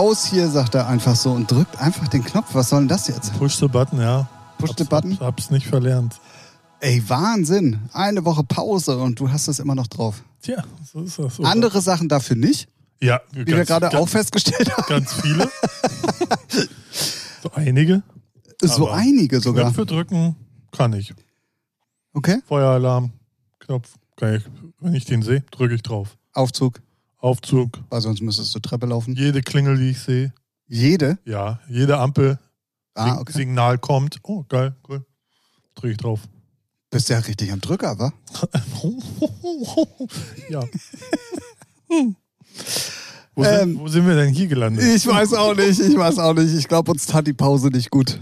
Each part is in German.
raus hier, sagt er einfach so und drückt einfach den Knopf. Was soll denn das jetzt? Push the button, ja. Push the Hab's- button? Hab's, hab's nicht verlernt. Ey, Wahnsinn. Eine Woche Pause und du hast es immer noch drauf. Tja, so ist das. So. Andere Sachen dafür nicht, Ja, wie wir gerade auch festgestellt haben. Ganz viele. so einige. So einige sogar. Knöpfe drücken kann ich. Okay. Feueralarm, Knopf, kann ich. Wenn ich den sehe, drücke ich drauf. Aufzug, Aufzug, weil sonst müsstest du Treppe laufen. jede Klingel, die ich sehe. Jede? Ja, jede Ampel, Ah, okay. Signal kommt. Oh, geil, cool. Drücke ich drauf. Bist ja richtig am Drücker, wa? ja. Wo, sind, Ähm, wo sind wir denn hier gelandet? Ich weiß auch nicht, ich weiß auch nicht. Ich glaube, uns tat die Pause nicht gut.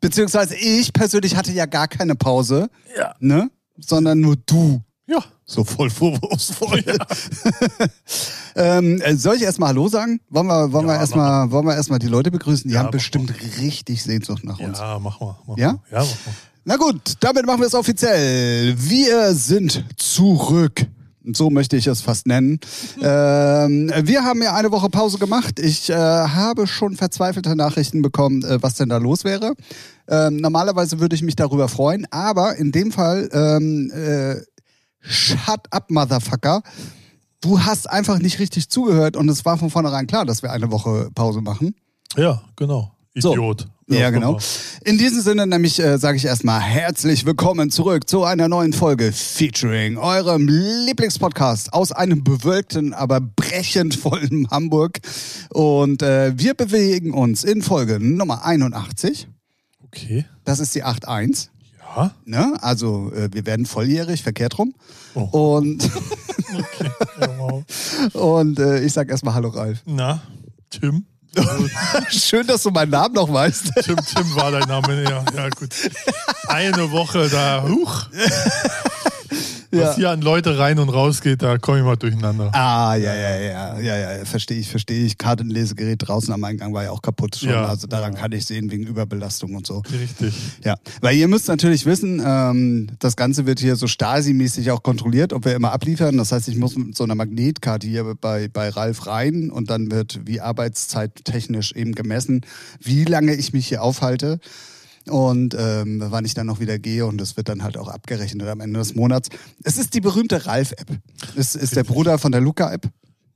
Beziehungsweise ich persönlich hatte ja gar keine Pause, Ja. ne? Sondern nur du. Ja. So voll vorwurfsvoll. ähm, äh, soll ich erstmal Hallo sagen? Wollen wir, wollen wir Ja, erstmal, wollen wir erstmal die Leute begrüßen? Die Ja, haben bestimmt richtig Sehnsucht nach uns. Ja, mach mal. Mach Ja? Mal. Ja, mach mal. Na gut, damit machen wir es offiziell. Wir sind zurück. So möchte ich es fast nennen. ähm, wir haben ja eine Woche Pause gemacht. Ich äh, habe schon verzweifelte Nachrichten bekommen, äh, was denn da los wäre. Ähm, normalerweise würde ich mich darüber freuen, aber in dem Fall, ähm, äh, shut up, Motherfucker. Du hast einfach nicht richtig zugehört und es war von vornherein klar, dass wir eine Woche Pause machen. Ja, genau. So. Idiot. Ja, auch genau. In diesem Sinne nämlich äh, sage ich erstmal herzlich willkommen zurück zu einer neuen Folge featuring eurem Lieblingspodcast aus einem bewölkten, aber brechend vollen Hamburg. Und äh, wir bewegen uns in Folge Nummer 81. Okay. Das ist die 8.1. Ja. Ne? Also äh, wir werden volljährig, verkehrt rum. Oh. Und, Okay. Ja, wow. und äh, ich sag erstmal Hallo Ralf. Na, Tim? Schön, dass du meinen Namen noch weißt. Tim, Tim war dein Name. Ja, ja, gut. Eine Woche da, huch. Ja. Was hier an Leute rein und raus geht, da komme ich mal durcheinander. Ah, ja, ja, ja, ja, ja, verstehe ich, verstehe ich. Kartenlesegerät draußen am Eingang war ja auch kaputt schon. Ja. Also daran kann ich sehen, wegen Überbelastung und so. Richtig. Ja, weil ihr müsst natürlich wissen, ähm, das Ganze wird hier so Stasi-mäßig auch kontrolliert, ob wir immer abliefern. Das heißt, ich muss mit so einer Magnetkarte hier bei, bei Ralf rein und dann wird wie Arbeitszeit technisch eben gemessen, wie lange ich mich hier aufhalte und ähm, wann ich dann noch wieder gehe und das wird dann halt auch abgerechnet am Ende des Monats. Es ist die berühmte Ralf-App. Es ist der Bruder von der Luca-App,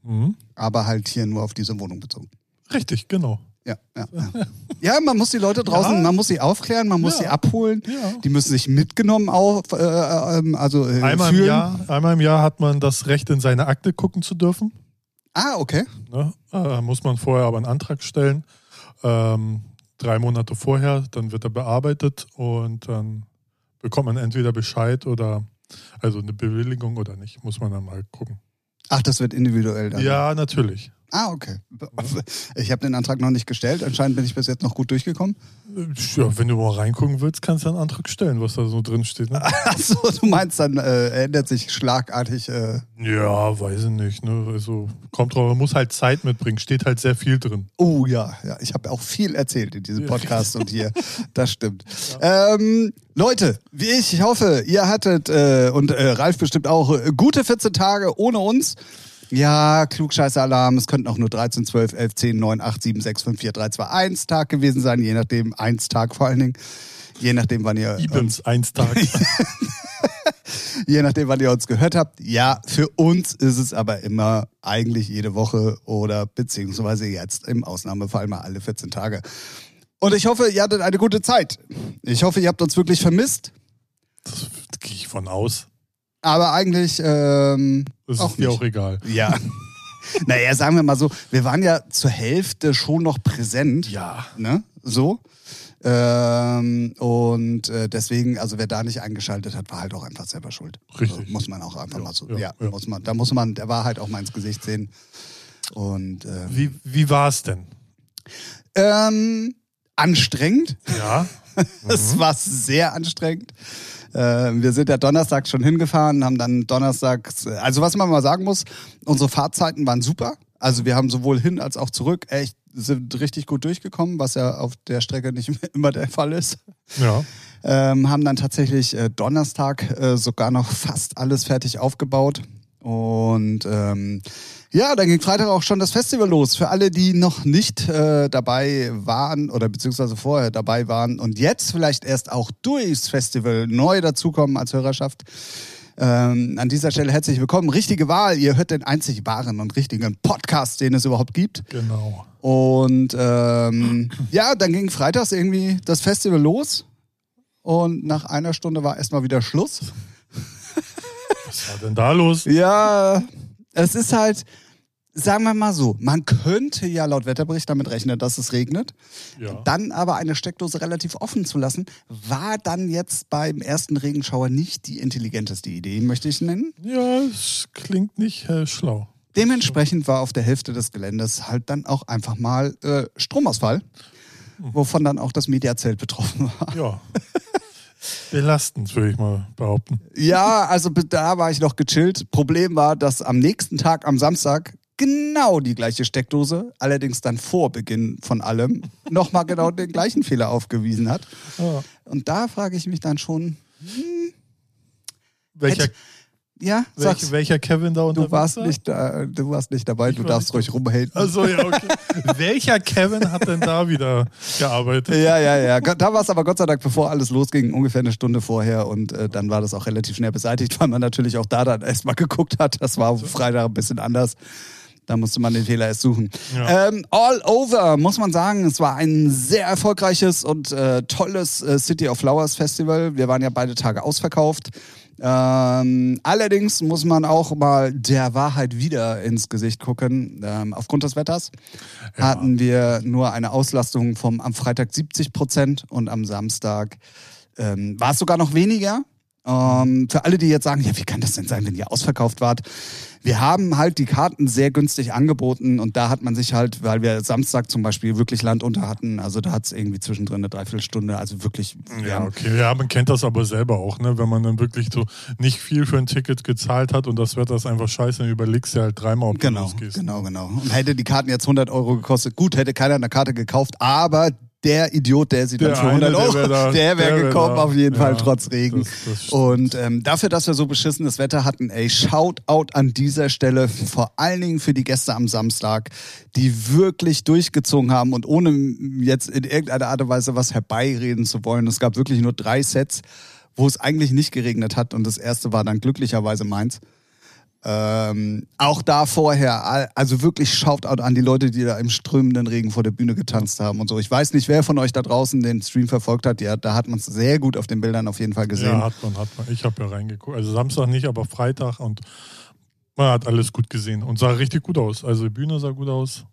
Mhm. aber halt hier nur auf diese Wohnung bezogen. Richtig, genau. Ja, ja, ja. ja, man muss die Leute draußen, Ja. man muss sie aufklären, man muss sie abholen. Die müssen sich mitgenommen auf, äh, ähm, also äh, Einmal im. Jahr, einmal im Jahr hat man das Recht, in seine Akte gucken zu dürfen. Ah, okay. Ne? Äh, muss man vorher aber einen Antrag stellen. Ähm, drei Monate vorher, dann wird er bearbeitet und dann bekommt man entweder Bescheid oder also eine Bewilligung oder nicht. Muss man dann mal gucken. Ach, das wird individuell dann. Ja, natürlich. Ah, okay. Ich habe den Antrag noch nicht gestellt. Anscheinend bin ich bis jetzt noch gut durchgekommen. Äh, Ja, wenn du mal reingucken willst, kannst du einen Antrag stellen, was da so drin steht. Ne? Achso, du meinst, dann äh, ändert sich schlagartig. Äh, Ja, weiß ich nicht. Ne? Also kommt drauf, man muss halt Zeit mitbringen. Steht halt sehr viel drin. oh ja, ja. Ich habe auch viel erzählt in diesem Podcast und hier. Das stimmt. Ähm, Leute, wie ich, ich hoffe, ihr hattet äh, und äh, Ralf bestimmt auch äh, gute 14 Tage ohne uns. Ja, Klugscheißer-Alarm. Es könnten auch nur 13, 12, 11, 10, 9, 8, 7, 6, 5, 4, 3, 2, 1 Tag gewesen sein. Je nachdem, 1 Tag vor allen Dingen. Je nachdem, wann ihr, Ibens, eins Tag. je nachdem, wann ihr uns gehört habt. Ja, für uns ist es aber immer eigentlich jede Woche oder beziehungsweise jetzt im Ausnahmefall mal alle 14 Tage. Und ich hoffe, ihr hattet eine gute Zeit. Ich hoffe, ihr habt uns wirklich vermisst. Das gehe ich von aus. Aber eigentlich ähm, Das auch ist dir nicht. auch egal. Ja. naja, sagen wir mal so, wir waren ja zur Hälfte schon noch präsent. Ja. Ne? So. Ähm, und äh, deswegen, also wer da nicht eingeschaltet hat, war halt auch einfach selber schuld. Richtig. Also, muss man auch einfach Ja, mal so. ja, Ja, ja. muss man. Da muss man der Wahrheit auch mal ins Gesicht sehen. Und äh, Wie, wie war es denn? ähm, anstrengend. Ja. Es war sehr anstrengend. Äh, wir sind ja Donnerstag schon hingefahren, haben dann Donnerstags, also was man mal sagen muss, unsere Fahrzeiten waren super. Also wir haben sowohl hin als auch zurück echt sind richtig gut durchgekommen, was ja auf der Strecke nicht immer der Fall ist. Ja. Ähm, haben dann tatsächlich äh, Donnerstag äh, sogar noch fast alles fertig aufgebaut Und ähm, ja, dann ging Freitag auch schon das Festival los. Für alle, die noch nicht äh, dabei waren oder beziehungsweise vorher dabei waren und jetzt vielleicht erst auch durchs Festival neu dazukommen als Hörerschaft. Ähm, an dieser Stelle herzlich willkommen. Richtige Wahl. Ihr hört den einzig wahren und richtigen Podcast, den es überhaupt gibt. Genau. Und ähm, ja, dann ging freitags irgendwie das Festival los. Und nach einer Stunde war erstmal wieder Schluss. Was war denn da los? Ja, es ist halt, sagen wir mal so, man könnte ja laut Wetterbericht damit rechnen, dass es regnet. Ja. Dann aber eine Steckdose relativ offen zu lassen, war dann jetzt beim ersten Regenschauer nicht die intelligenteste Idee, möchte ich nennen. Ja, es klingt nicht äh, schlau. Dementsprechend war auf der Hälfte des Geländes halt dann auch einfach mal äh, Stromausfall, wovon dann auch das Mediazelt betroffen war. Ja. Belastend, würde ich mal behaupten. Ja, also da war ich noch gechillt. Problem war, dass am nächsten Tag, am Samstag, genau die gleiche Steckdose, allerdings dann vor Beginn von allem, nochmal genau den gleichen Fehler aufgewiesen hat. Ja. Und da frage ich mich dann schon, Welcher, Hätte- ja, sag's. welch, welcher Kevin da unterwegs Du warst war? nicht, da, du warst nicht dabei, Ich du darfst ruhig rumhaten. Also ja, okay. welcher Kevin hat denn da wieder gearbeitet? Ja, ja, ja. Da war es aber Gott sei Dank, bevor alles losging, ungefähr eine Stunde vorher. Und äh, dann war das auch relativ schnell beseitigt, weil man natürlich auch da dann erstmal geguckt hat. Das war auf Freitag ein bisschen anders. Da musste man den Fehler erst suchen. Ja. Ähm, all over, muss man sagen, es war ein sehr erfolgreiches und äh, tolles äh, City of Flowers Festival. Wir waren ja beide Tage ausverkauft. Ähm, allerdings muss man auch mal der Wahrheit wieder ins Gesicht gucken. Ähm, aufgrund des Wetters hatten wir nur eine Auslastung vom am Freitag 70 Prozent und am Samstag ähm, war es sogar noch weniger. Ähm, für alle, die jetzt sagen, ja, wie kann das denn sein, wenn ihr ausverkauft wart? Wir haben halt die Karten sehr günstig angeboten und da hat man sich halt, weil wir Samstag zum Beispiel wirklich Land unter hatten, also da hat es irgendwie zwischendrin eine Dreiviertelstunde, also wirklich. wir Ja, haben- okay. Ja, man kennt das aber selber auch, ne? Wenn man dann wirklich so nicht viel für ein Ticket gezahlt hat und das Wetter ist einfach scheiße, dann überlegst du halt dreimal, ob Genau, du losgehst. genau, genau. Und hätte die Karten jetzt 100 Euro gekostet, gut, hätte keiner eine Karte gekauft, aber der Idiot, der sie dann Der für 100 eine, Euro, wär der wäre wär gekommen, da. auf jeden Ja, Fall, trotz Regen. das- das. Und ähm, dafür, dass wir so beschissenes Wetter hatten, ey, Shoutout an dieser Stelle, vor allen Dingen für die Gäste am Samstag, die wirklich durchgezogen haben und ohne jetzt in irgendeiner Art und Weise was herbeireden zu wollen. Es gab wirklich nur drei Sets, wo es eigentlich nicht geregnet hat und das erste war dann glücklicherweise meins. Ähm, auch da vorher, also wirklich Shoutout an die Leute, die da im strömenden Regen vor der Bühne getanzt haben und so. Ich weiß nicht, wer von euch da draußen den Stream verfolgt hat. Ja, da hat man es sehr gut auf den Bildern auf jeden Fall gesehen. Ja, hat man, hat man. Ich habe ja reingeguckt. Also Samstag nicht, aber Freitag und man hat alles gut gesehen und sah richtig gut aus. Also die Bühne sah gut aus.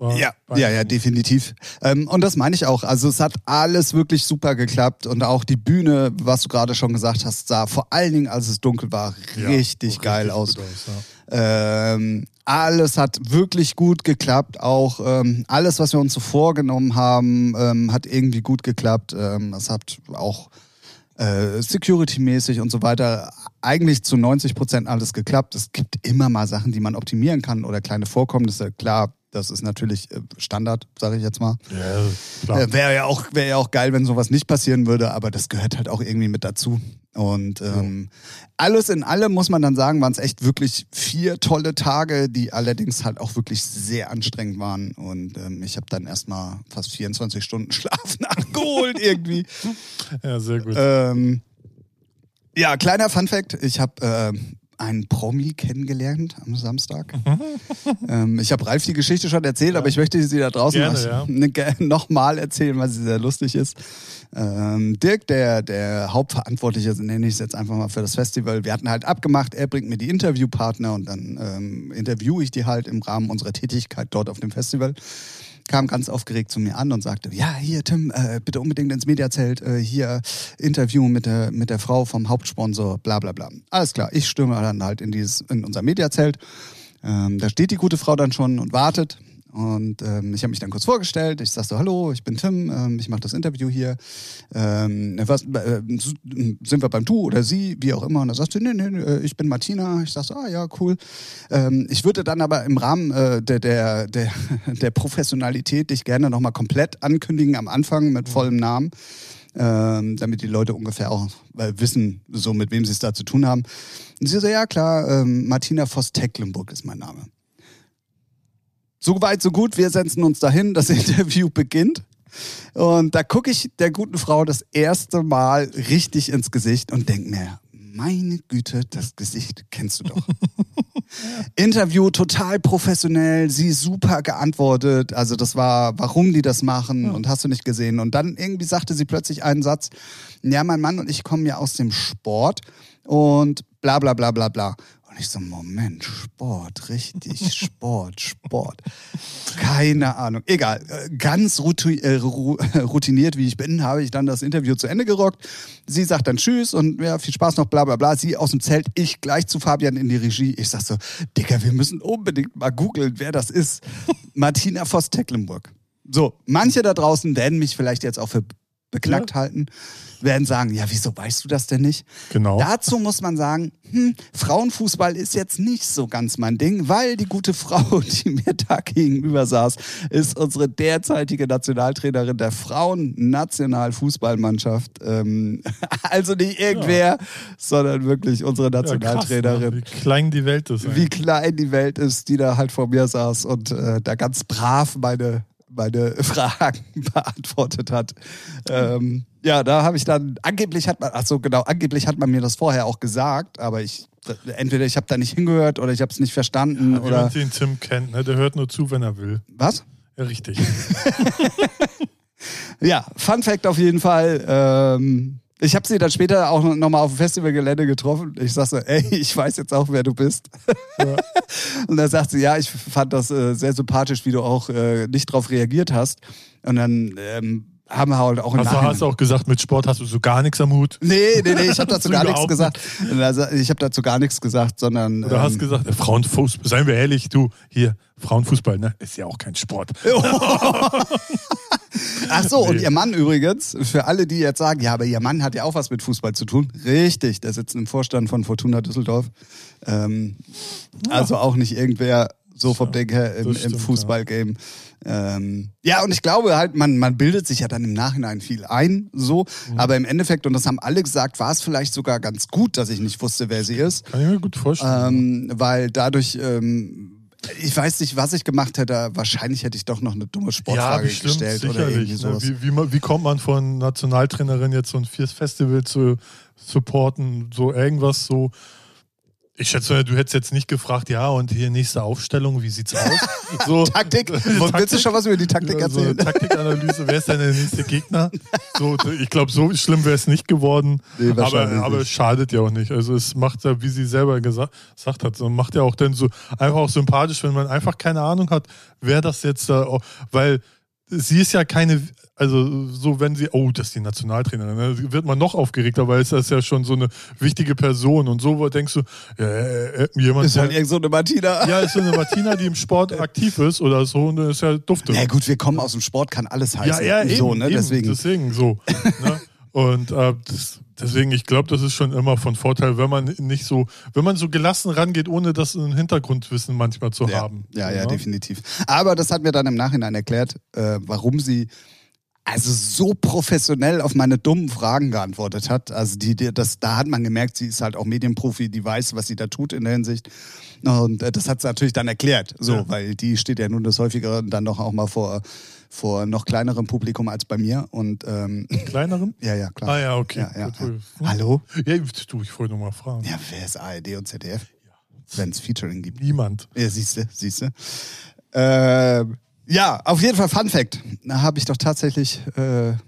Ja, ja, ja, definitiv. Ähm, und das meine ich auch. Also es hat alles wirklich super geklappt und auch die Bühne, was du gerade schon gesagt hast, sah vor allen Dingen, als es dunkel war, Ja, richtig so geil richtig aus. aus ja. Ähm, alles hat wirklich gut geklappt. Auch ähm, alles, was wir uns so vorgenommen haben, ähm, hat irgendwie gut geklappt. Ähm, es hat auch äh, security-mäßig und so weiter eigentlich zu 90 Prozent alles geklappt. Es gibt immer mal Sachen, die man optimieren kann oder kleine Vorkommnisse. Klar, das ist natürlich äh, Standard, sage ich jetzt mal. Ja, klar. Äh, Wäre ja, auch, wär ja auch geil, wenn sowas nicht passieren würde, aber das gehört halt auch irgendwie mit dazu. Und ähm, alles in allem muss man dann sagen, waren es echt wirklich vier tolle Tage, die allerdings halt auch wirklich sehr anstrengend waren. Und ähm, ich habe dann erstmal fast 24 Stunden Schlaf nachgeholt irgendwie. ja, sehr gut. ähm, ja, kleiner Funfact, ich habe ähm, einen Promi kennengelernt am Samstag. ähm, ich habe Ralf die Geschichte schon erzählt, aber ich möchte sie da draußen Gerne, ja. nochmal erzählen, weil sie sehr lustig ist. Ähm, Dirk, der, der Hauptverantwortliche, nenne ich es jetzt einfach mal für das Festival, wir hatten halt abgemacht, er bringt mir die Interviewpartner und dann ähm, interviewe ich die halt im Rahmen unserer Tätigkeit dort auf dem Festival kam ganz aufgeregt zu mir an und sagte, ja, hier Tim, äh, bitte unbedingt ins Mediazelt, äh, hier Interview mit der, mit der Frau vom Hauptsponsor, bla bla bla. Alles klar, ich stürme dann halt in, dieses, in unser Mediazelt. Ähm, da steht die gute Frau dann schon und wartet. Und ähm, ich habe mich dann kurz vorgestellt. Ich sag so, hallo, ich bin Tim, ähm, ich mache das Interview hier. Ähm, was, äh, sind wir beim Du oder Sie, wie auch immer. Und dann sagst du, nee, nee, ich bin Martina. Ich sag so, ah ja, cool. Ähm, ich würde dann aber im Rahmen äh, der, der, der, der Professionalität dich gerne nochmal komplett ankündigen am Anfang mit vollem Namen. ähm, damit die Leute ungefähr auch äh, wissen, so mit wem sie es da zu tun haben. Und sie so, ja klar, ähm, Martina Voss-Tecklenburg ist mein Name. So weit, so gut, wir setzen uns dahin, das Interview beginnt. Und da gucke ich der guten Frau das erste Mal richtig ins Gesicht und denke mir, meine Güte, das Gesicht kennst du doch. Interview total professionell, sie super geantwortet. Also das war, warum die das machen ja. und hast du nicht gesehen. Und dann irgendwie sagte sie plötzlich einen Satz, ja, mein Mann und ich kommen ja aus dem Sport und bla bla bla bla bla. Und ich so, Moment, Sport, richtig, Sport, Sport. Keine Ahnung. Egal. Ganz äh, routiniert, wie ich bin, habe ich dann das Interview zu Ende gerockt. Sie sagt dann Tschüss und ja, viel Spaß noch, bla bla bla. Sie aus dem Zelt, ich gleich zu Fabian in die Regie. Ich sag so, Digga, wir müssen unbedingt mal googeln, wer das ist. Martina Voss-Tecklenburg. So, manche da draußen werden mich vielleicht jetzt auch für beknackt ja. halten werden sagen, ja, wieso weißt du das denn nicht? Genau. Dazu muss man sagen, hm, Frauenfußball ist jetzt nicht so ganz mein Ding, weil die gute Frau, die mir da gegenüber saß, ist unsere derzeitige Nationaltrainerin der Frauen-Nationalfußballmannschaft. Ähm, also nicht irgendwer, ja. sondern wirklich unsere Nationaltrainerin. Ja, krass, ne? Wie klein die Welt ist. Wie klein die Welt ist, die da halt vor mir saß und äh, da ganz brav meine meine Fragen beantwortet hat. Ähm, ja, da habe ich dann, angeblich hat man, ach so genau, angeblich hat man mir das vorher auch gesagt, aber ich, entweder ich habe da nicht hingehört oder ich habe es nicht verstanden. Ja, oder den Tim kennt, ne? der hört nur zu, wenn er will. Was? Ja, richtig. ja, Fun Fact auf jeden Fall. Ähm, ich habe sie dann später auch nochmal auf dem Festivalgelände getroffen. Ich sag so, ey, ich weiß jetzt auch, wer du bist. Ja. Und dann sagt sie, ja, ich fand das äh, sehr sympathisch, wie du auch äh, nicht drauf reagiert hast. Und dann ähm, haben wir halt auch also hast du auch gesagt, mit Sport hast du so gar nichts am Hut? Nee, nee, nee, ich habe dazu gar nichts gesagt. Also, ich habe dazu gar nichts gesagt, sondern. Oder ähm, hast gesagt, äh, Frauenfußball, seien wir ehrlich, du, hier, Frauenfußball, ne? Ist ja auch kein Sport. Ach so, nee. und ihr Mann übrigens, für alle, die jetzt sagen, ja, aber ihr Mann hat ja auch was mit Fußball zu tun. Richtig, der sitzt im Vorstand von Fortuna Düsseldorf. Ähm, ja. Also auch nicht irgendwer so vom Denk her im, im Fußballgame. Ja. Ähm, ja, und ich glaube halt, man, man bildet sich ja dann im Nachhinein viel ein, so. Mhm. Aber im Endeffekt, und das haben alle gesagt, war es vielleicht sogar ganz gut, dass ich nicht wusste, wer sie ist. Kann ich mir gut vorstellen. Ähm, weil dadurch ähm, ich weiß nicht, was ich gemacht hätte. Wahrscheinlich hätte ich doch noch eine dumme Sportfrage ja, bestimmt, gestellt sicherlich, oder irgendwie ne? sowas. Wie, wie, wie, kommt man von Nationaltrainerin jetzt so ein Festival zu supporten? So irgendwas so ich schätze, du hättest jetzt nicht gefragt, ja, und hier nächste Aufstellung, wie sieht's aus? So, Taktik. Taktik. Willst du schon was über die Taktik erzählen? So, Taktikanalyse, wer ist denn der nächste Gegner? So, ich glaube, so schlimm wäre es nicht geworden. Nee, aber, aber es schadet ja auch nicht. Also es macht ja, wie sie selber gesagt, gesagt hat, macht ja auch dann so einfach auch sympathisch, wenn man einfach keine Ahnung hat, wer das jetzt da, weil sie ist ja keine, also so wenn sie, oh, das ist die Nationaltrainerin, ne, wird man noch aufgeregter, weil es ist ja schon so eine wichtige Person und so denkst du, äh, äh, jemand. Ist halt irgend so eine Martina. Ja, ist so eine Martina, die im Sport aktiv ist oder so und ist ja dufte. Ja gut, wir kommen aus dem Sport, kann alles heißen. Ja, ja, so, eben, ne? Eben, deswegen. deswegen so. ne? Und äh, das, deswegen, ich glaube, das ist schon immer von Vorteil, wenn man nicht so, wenn man so gelassen rangeht, ohne das ein Hintergrundwissen manchmal zu ja, haben. Ja, ja, ja, definitiv. Aber das hat mir dann im Nachhinein erklärt, äh, warum sie also so professionell auf meine dummen Fragen geantwortet hat. Also die, die, das, da hat man gemerkt, sie ist halt auch Medienprofi, die weiß, was sie da tut in der Hinsicht. Und äh, das hat sie natürlich dann erklärt, so, ja. weil die steht ja nun das häufigere dann doch auch mal vor vor noch kleinerem Publikum als bei mir. Und, ähm, Kleinerem? ja, ja, klar. Ah ja, okay. Ja, ja, ja. Hallo? Ja, du, ich wollte nur mal fragen. Ja, wer ist ARD und ZDF? Ja. Wenn es Featuring gibt. Niemand. Ja, siehst du, siehst du. Äh, ja, auf jeden Fall Fun Fact. Da habe ich doch tatsächlich äh, ja.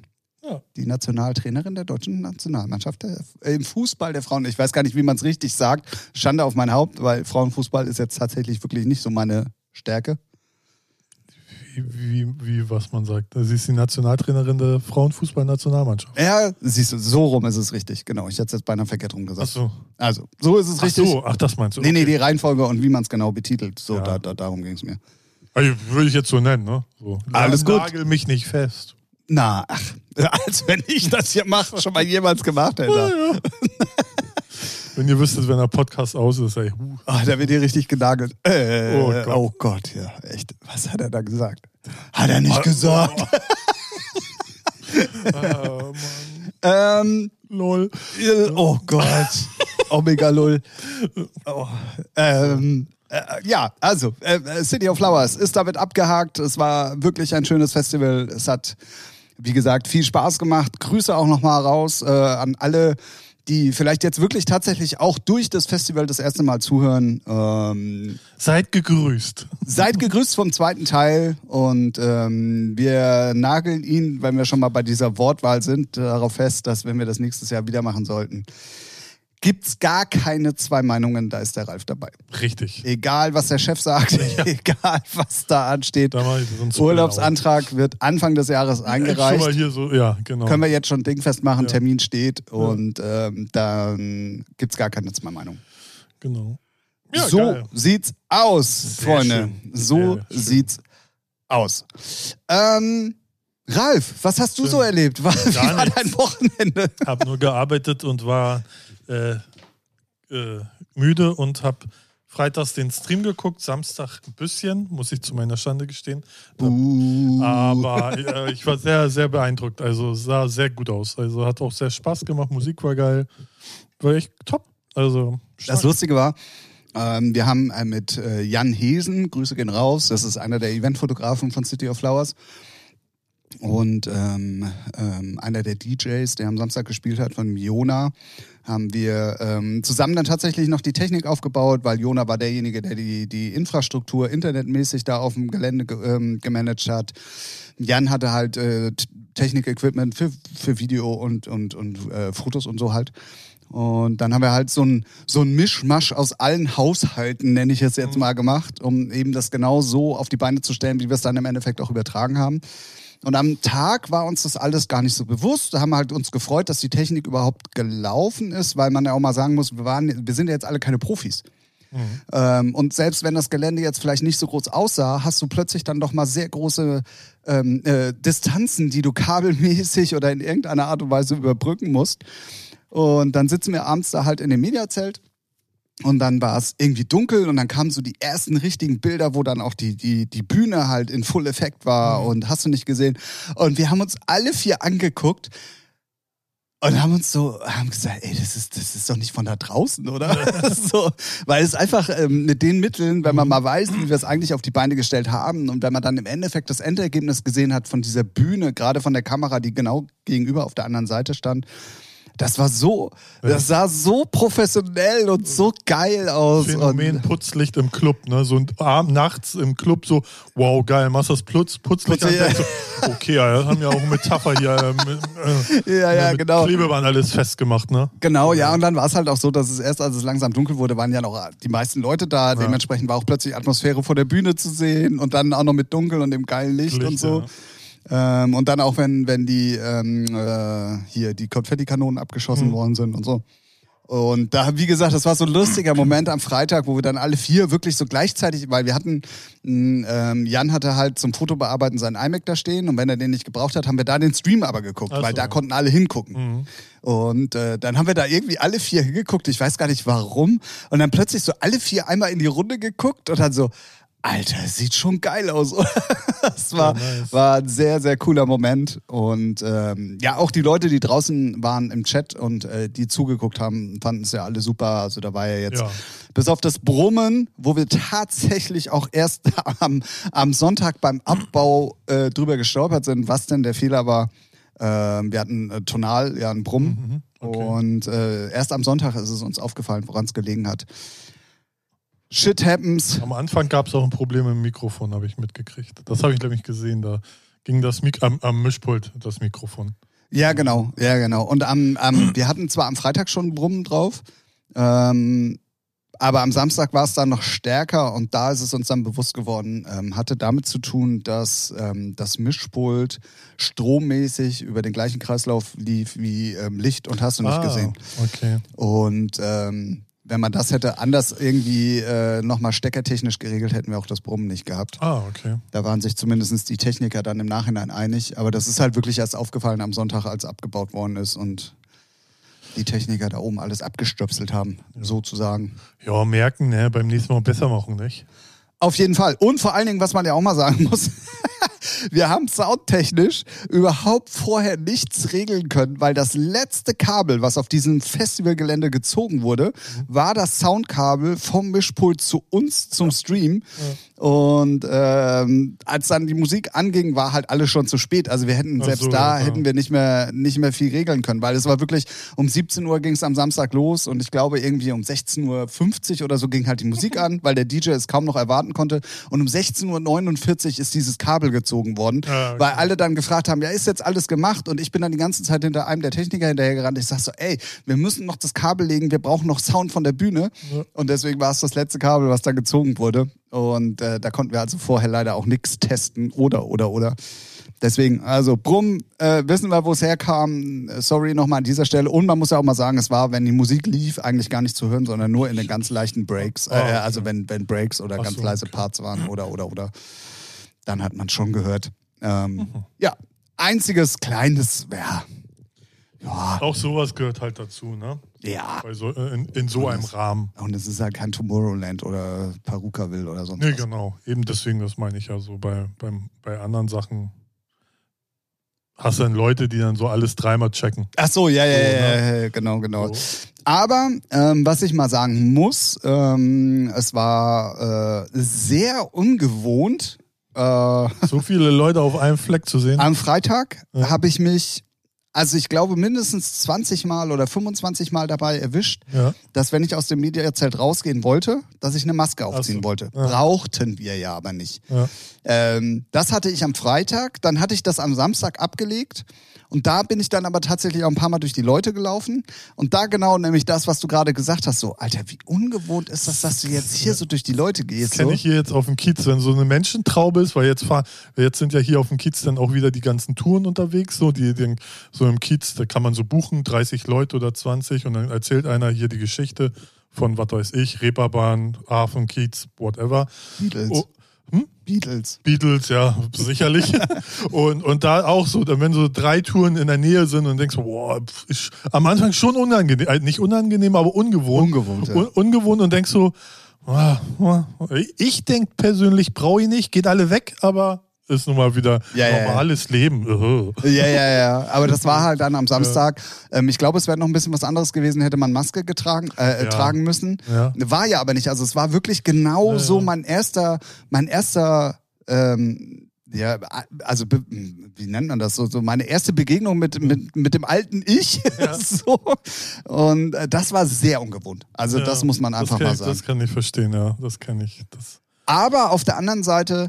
die Nationaltrainerin der deutschen Nationalmannschaft der, äh, im Fußball der Frauen. Ich weiß gar nicht, wie man es richtig sagt. Schande auf mein Haupt, weil Frauenfußball ist jetzt tatsächlich wirklich nicht so meine Stärke wie, wie, was man sagt. Sie ist die Nationaltrainerin der Frauenfußball-Nationalmannschaft. Ja, siehst du, so rum ist es richtig. Genau, ich hätte es jetzt beinahe verkehrt rum gesagt. Ach so. Also, so ist es ach richtig. Ach so, ach, das meinst du. Okay. Nee, nee, die Reihenfolge und wie man es genau betitelt. So, ja. da, da, darum ging es mir. Also, würde ich jetzt so nennen, ne? So. Alles gut. Nagel mich nicht fest. Na, ach, als wenn ich das hier mache, schon mal jemals gemacht hätte. Ja, ja. Wenn ihr wüsstet, wenn der Podcast aus ist, ey. Huh. Oh, da wird hier richtig genagelt. Äh, oh, Gott. oh, Gott. ja, echt. Was hat er da gesagt? Hat er nicht oh, gesagt. Oh. oh, Mann. Ähm, Lol. oh Gott. Omega Lull. Oh. Ähm, äh, ja, also äh, City of Flowers ist damit abgehakt. Es war wirklich ein schönes Festival. Es hat, wie gesagt, viel Spaß gemacht. Grüße auch nochmal raus äh, an alle, die vielleicht jetzt wirklich tatsächlich auch durch das Festival das erste Mal zuhören. Ähm, Seid gegrüßt. Seid gegrüßt vom zweiten Teil und ähm, wir nageln ihn, wenn wir schon mal bei dieser Wortwahl sind, darauf fest, dass wenn wir das nächstes Jahr wieder machen sollten, gibt's gar keine zwei Meinungen, da ist der Ralf dabei. Richtig. Egal, was der Chef sagt, egal, was da ansteht. Da Urlaubsantrag wird Anfang des Jahres Schon mal eingereicht. hier so, ja, genau. Können wir jetzt schon dingfest machen, Ja. Termin steht und ähm, dann gibt's gar keine zwei Meinungen. genau. Ja, so geil. sieht's aus, Sehr Freunde. schön. So Sehr schön. sieht's aus. Ähm, Ralf, was hast du Schön. so erlebt? War, wie war nichts. dein Wochenende? Hab nur gearbeitet und war äh, äh, müde und hab freitags den Stream geguckt, Samstag ein bisschen, muss ich zu meiner Schande gestehen. Uh, Aber äh, ich war sehr, sehr beeindruckt. Also sah sehr gut aus. Also hat auch sehr Spaß gemacht. Musik war geil. War echt top. Also das. Lustige war, ähm, wir haben äh, mit äh, Jan Hesen, Grüße gehen raus, das ist einer der Eventfotografen von City of Flowers und ähm, ähm, einer der DJs, der am Samstag gespielt hat von Jona, haben wir ähm, zusammen dann tatsächlich noch die Technik aufgebaut, weil Jona war derjenige, der die, die Infrastruktur internetmäßig da auf dem Gelände ge ähm, gemanagt hat. Jan hatte halt äh, Technik-Equipment für, für Video und, und, und äh, Fotos und so halt. Und dann haben wir halt so ein, so ein Mischmasch aus allen Haushalten, nenne ich es jetzt mal, gemacht, um eben das genau so auf die Beine zu stellen, wie wir es dann im Endeffekt auch übertragen haben. Und am Tag war uns das alles gar nicht so bewusst. Da haben wir halt uns gefreut, dass die Technik überhaupt gelaufen ist, weil man ja auch mal sagen muss, wir, waren, wir sind ja jetzt alle keine Profis. Ähm, und selbst wenn das Gelände jetzt vielleicht nicht so groß aussah, hast du plötzlich dann doch mal sehr große ähm, äh, Distanzen, die du kabelmäßig oder in irgendeiner Art und Weise überbrücken musst. Und dann sitzen wir abends da halt in dem Mediazelt. Und dann war es irgendwie dunkel und dann kamen so die ersten richtigen Bilder, wo dann auch die, die, die Bühne halt in Full Effekt war und hast du nicht gesehen. Und wir haben uns alle vier angeguckt und haben uns so, haben gesagt, ey, das ist, das ist doch nicht von da draußen, oder? so, weil es einfach ähm, mit den Mitteln, wenn man mal weiß, wie wir es eigentlich auf die Beine gestellt haben und wenn man dann im Endeffekt das Endergebnis gesehen hat von dieser Bühne, gerade von der Kamera, die genau gegenüber auf der anderen Seite stand, das war so, das sah so professionell und so geil aus. Phänomen Und, Putzlicht im Club, ne? So ein Abend, nachts im Club so, wow, geil, machst das Putz, Putzlicht Putz- an, so, okay, ja, haben ja auch Metapher hier äh, mit, äh, ja, ja, mit genau. Klebeband alles festgemacht, ne? Genau, ja, und dann war es halt auch so, dass es erst, als es langsam dunkel wurde, waren ja noch die meisten Leute da. Dementsprechend war auch plötzlich Atmosphäre vor der Bühne zu sehen und dann auch noch mit Dunkel und dem geilen Licht, Licht, und so. Ähm, und dann auch, wenn, wenn die ähm, äh, hier die Konfettikanonen abgeschossen Mhm. worden sind und so. Und da, wie gesagt, das war so ein lustiger Moment am Freitag, wo wir dann alle vier wirklich so gleichzeitig, weil wir hatten, ähm, Jan hatte halt zum Fotobearbeiten seinen iMac da stehen und wenn er den nicht gebraucht hat, haben wir da den Stream aber geguckt, Ach weil da konnten alle hingucken. Mhm. Und äh, dann haben wir da irgendwie alle vier hingeguckt, ich weiß gar nicht warum. Und dann plötzlich so alle vier einmal in die Runde geguckt und dann so, Alter, sieht schon geil aus. das war, Ja, nice. war ein sehr, sehr cooler Moment. Und ähm, ja, auch die Leute, die draußen waren im Chat und äh, die zugeguckt haben, fanden es ja alle super. Also da war ja jetzt, Ja. bis auf das Brummen, wo wir tatsächlich auch erst am, am Sonntag beim Abbau äh, drüber gestolpert sind, was denn der Fehler war. Ähm, wir hatten äh, tonal ja einen Brummen. Mhm, okay. Und äh, erst am Sonntag ist es uns aufgefallen, woran es gelegen hat. Shit happens. Am Anfang gab es auch ein Problem im Mikrofon, habe ich mitgekriegt. Das habe ich nämlich gesehen. Da ging das Mik am, am Mischpult, das Mikrofon. Ja, genau, ja, genau. Und am, am, wir hatten zwar am Freitag schon Brummen drauf, ähm, aber am Samstag war es dann noch stärker und da ist es uns dann bewusst geworden, ähm, hatte damit zu tun, dass ähm, das Mischpult strommäßig über den gleichen Kreislauf lief wie ähm, Licht und hast du nicht ah, gesehen. Okay. Und ähm, wenn man das hätte anders irgendwie äh, nochmal steckertechnisch geregelt, hätten wir auch das Brummen nicht gehabt. Ah, okay. Da waren sich zumindest die Techniker dann im Nachhinein einig. Aber das ist halt wirklich erst aufgefallen am Sonntag, als abgebaut worden ist und die Techniker da oben alles abgestöpselt haben, sozusagen. Ja, merken, ne? beim nächsten Mal besser machen, nicht? Auf jeden Fall. Und vor allen Dingen, was man ja auch mal sagen muss, wir haben soundtechnisch überhaupt vorher nichts regeln können, weil das letzte Kabel, was auf diesem Festivalgelände gezogen wurde, war das Soundkabel vom Mischpult zu uns zum Stream. Und ähm, als dann die Musik anging, war halt alles schon zu spät. Also wir hätten selbst so, da ja. hätten wir nicht mehr nicht mehr viel regeln können, weil es war wirklich um 17 Uhr ging es am Samstag los und ich glaube irgendwie um 16.50 Uhr oder so ging halt die Musik an, weil der DJ es kaum noch erwarten konnte. Und um 16.49 Uhr ist dieses Kabel gezogen worden, Ah, okay. weil alle dann gefragt haben, ja, ist jetzt alles gemacht? Und ich bin dann die ganze Zeit hinter einem der Techniker hinterhergerannt. Ich sag so, ey, wir müssen noch das Kabel legen, wir brauchen noch Sound von der Bühne. Ja. Und deswegen war es das letzte Kabel, was dann gezogen wurde. Und äh, da konnten wir also vorher leider auch nichts testen. Oder, oder, oder. Deswegen, also Brumm, äh, wissen wir, wo es herkam. Äh, Sorry nochmal an dieser Stelle. Und man muss ja auch mal sagen, es war, wenn die Musik lief, eigentlich gar nicht zu hören, sondern nur in den ganz leichten Breaks. Äh, Ah, okay. Also wenn, wenn Breaks oder Ach ganz so, leise. Parts waren oder, oder, oder. Dann hat man schon gehört. Ähm, Mhm. Ja, einziges kleines, ja. Ja, Auch sowas gehört halt dazu, ne? ja. So, äh, in, in so einem Rahmen. Und es ist halt kein Tomorrowland oder Perukaville oder sonst Nee, was. genau. Eben deswegen, das meine ich ja so. Bei, beim, bei anderen Sachen hast du dann Leute, die dann so alles dreimal checken. Ach so, ja, ja, So, ja, ne? ja, ja, genau, genau. So. Aber ähm, was ich mal sagen muss, ähm, es war äh, sehr ungewohnt. Äh, So viele Leute auf einem Fleck zu sehen. am Freitag Ja. habe ich mich, also ich glaube mindestens 20 Mal oder 25 Mal dabei erwischt, Ja. dass wenn ich aus dem Mediazelt rausgehen wollte, dass ich eine Maske aufziehen so. wollte. Ja. Brauchten wir ja aber nicht. Ähm, das hatte ich am Freitag, dann hatte ich das am Samstag abgelegt und da bin ich dann aber tatsächlich auch ein paar Mal durch die Leute gelaufen und da genau nämlich das, was du gerade gesagt hast, so, Alter, wie ungewohnt ist das, dass du jetzt hier so durch die Leute gehst. Das kenne So? ich hier jetzt auf dem Kiez, wenn so eine Menschentraube ist, weil jetzt fahr, jetzt sind ja hier auf dem Kiez dann auch wieder die ganzen Touren unterwegs, so die, die so im Kiez, da kann man so buchen, 30 Leute oder 20 und dann erzählt einer hier die Geschichte von was weiß ich, Reeperbahn, Hafen, Kiez, whatever. Beatles. Oh, hm? Beatles. Beatles, ja, sicherlich. und, und da auch so, dann wenn so drei Touren in der Nähe sind und denkst, boah, ist am Anfang schon unangenehm, äh, nicht unangenehm, aber ungewohnt. Ungewohnt, ja. Un ungewohnt und denkst so, ah, ah, ich denk persönlich, brauche ich nicht, geht alle weg, aber ist nun mal wieder Ja, ja, ja. normales Leben. Äh. Ja, ja, ja. Aber das war halt dann am Samstag. Ähm, ich glaube, es wäre noch ein bisschen was anderes gewesen, hätte man Maske getragen, äh, Ja. tragen müssen. Ja. War ja aber nicht. Also es war wirklich genau Ja, so ja. mein erster, mein erster, ähm, ja, also wie nennt man das so? So meine erste Begegnung mit, mit, mit dem alten Ich. Ja. so. Und äh, das war sehr ungewohnt. Also Ja, das muss man einfach mal ich, sagen. Das kann ich verstehen, ja. Das kann ich. Das, Aber auf der anderen Seite,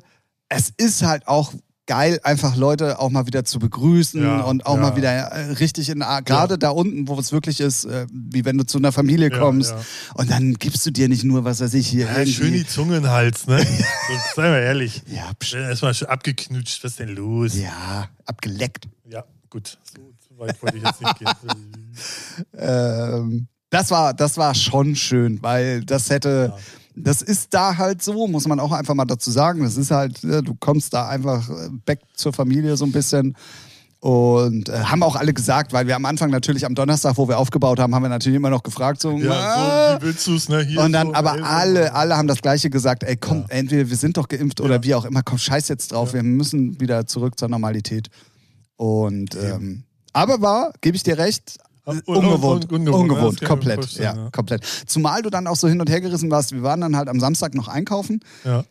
es ist halt auch geil, einfach Leute auch mal wieder zu begrüßen Ja, und auch ja. mal wieder äh, richtig in, gerade da unten, wo es wirklich ist, äh, wie wenn du zu einer Familie Ja, kommst. ja. Und dann gibst du dir nicht nur, was weiß ich, hier ja, schön die. Zunge in den Hals, ne? so, sei mal ehrlich. Ja, Erstmal schön abgeknutscht, was ist denn los? ja, abgeleckt. Ja, gut. So, so weit wollte ich jetzt nicht gehen. Ähm, das war, das war schon schön, weil das hätte, das ist da halt so, muss man auch einfach mal dazu sagen. Das ist halt, äh, du kommst da einfach äh, back zur Familie so ein bisschen. Und äh, haben auch alle gesagt, weil wir am Anfang natürlich am Donnerstag, wo wir aufgebaut haben, haben wir natürlich immer noch gefragt, so, Ja, so, wie willst du es, ne? Hier und dann so, aber ey, alle, alle haben das Gleiche gesagt, ey, komm, entweder wir sind doch geimpft oder Ja. wie auch immer, komm, scheiß jetzt drauf, Ja. wir müssen wieder zurück zur Normalität. Und ähm, aber war, gebe ich dir recht, ungewohnt, un- ungewohnt, ungewohnt, ja, komplett, ja, ja. komplett. Zumal du dann auch so hin und her gerissen warst. Wir waren dann halt am Samstag noch einkaufen. Ja.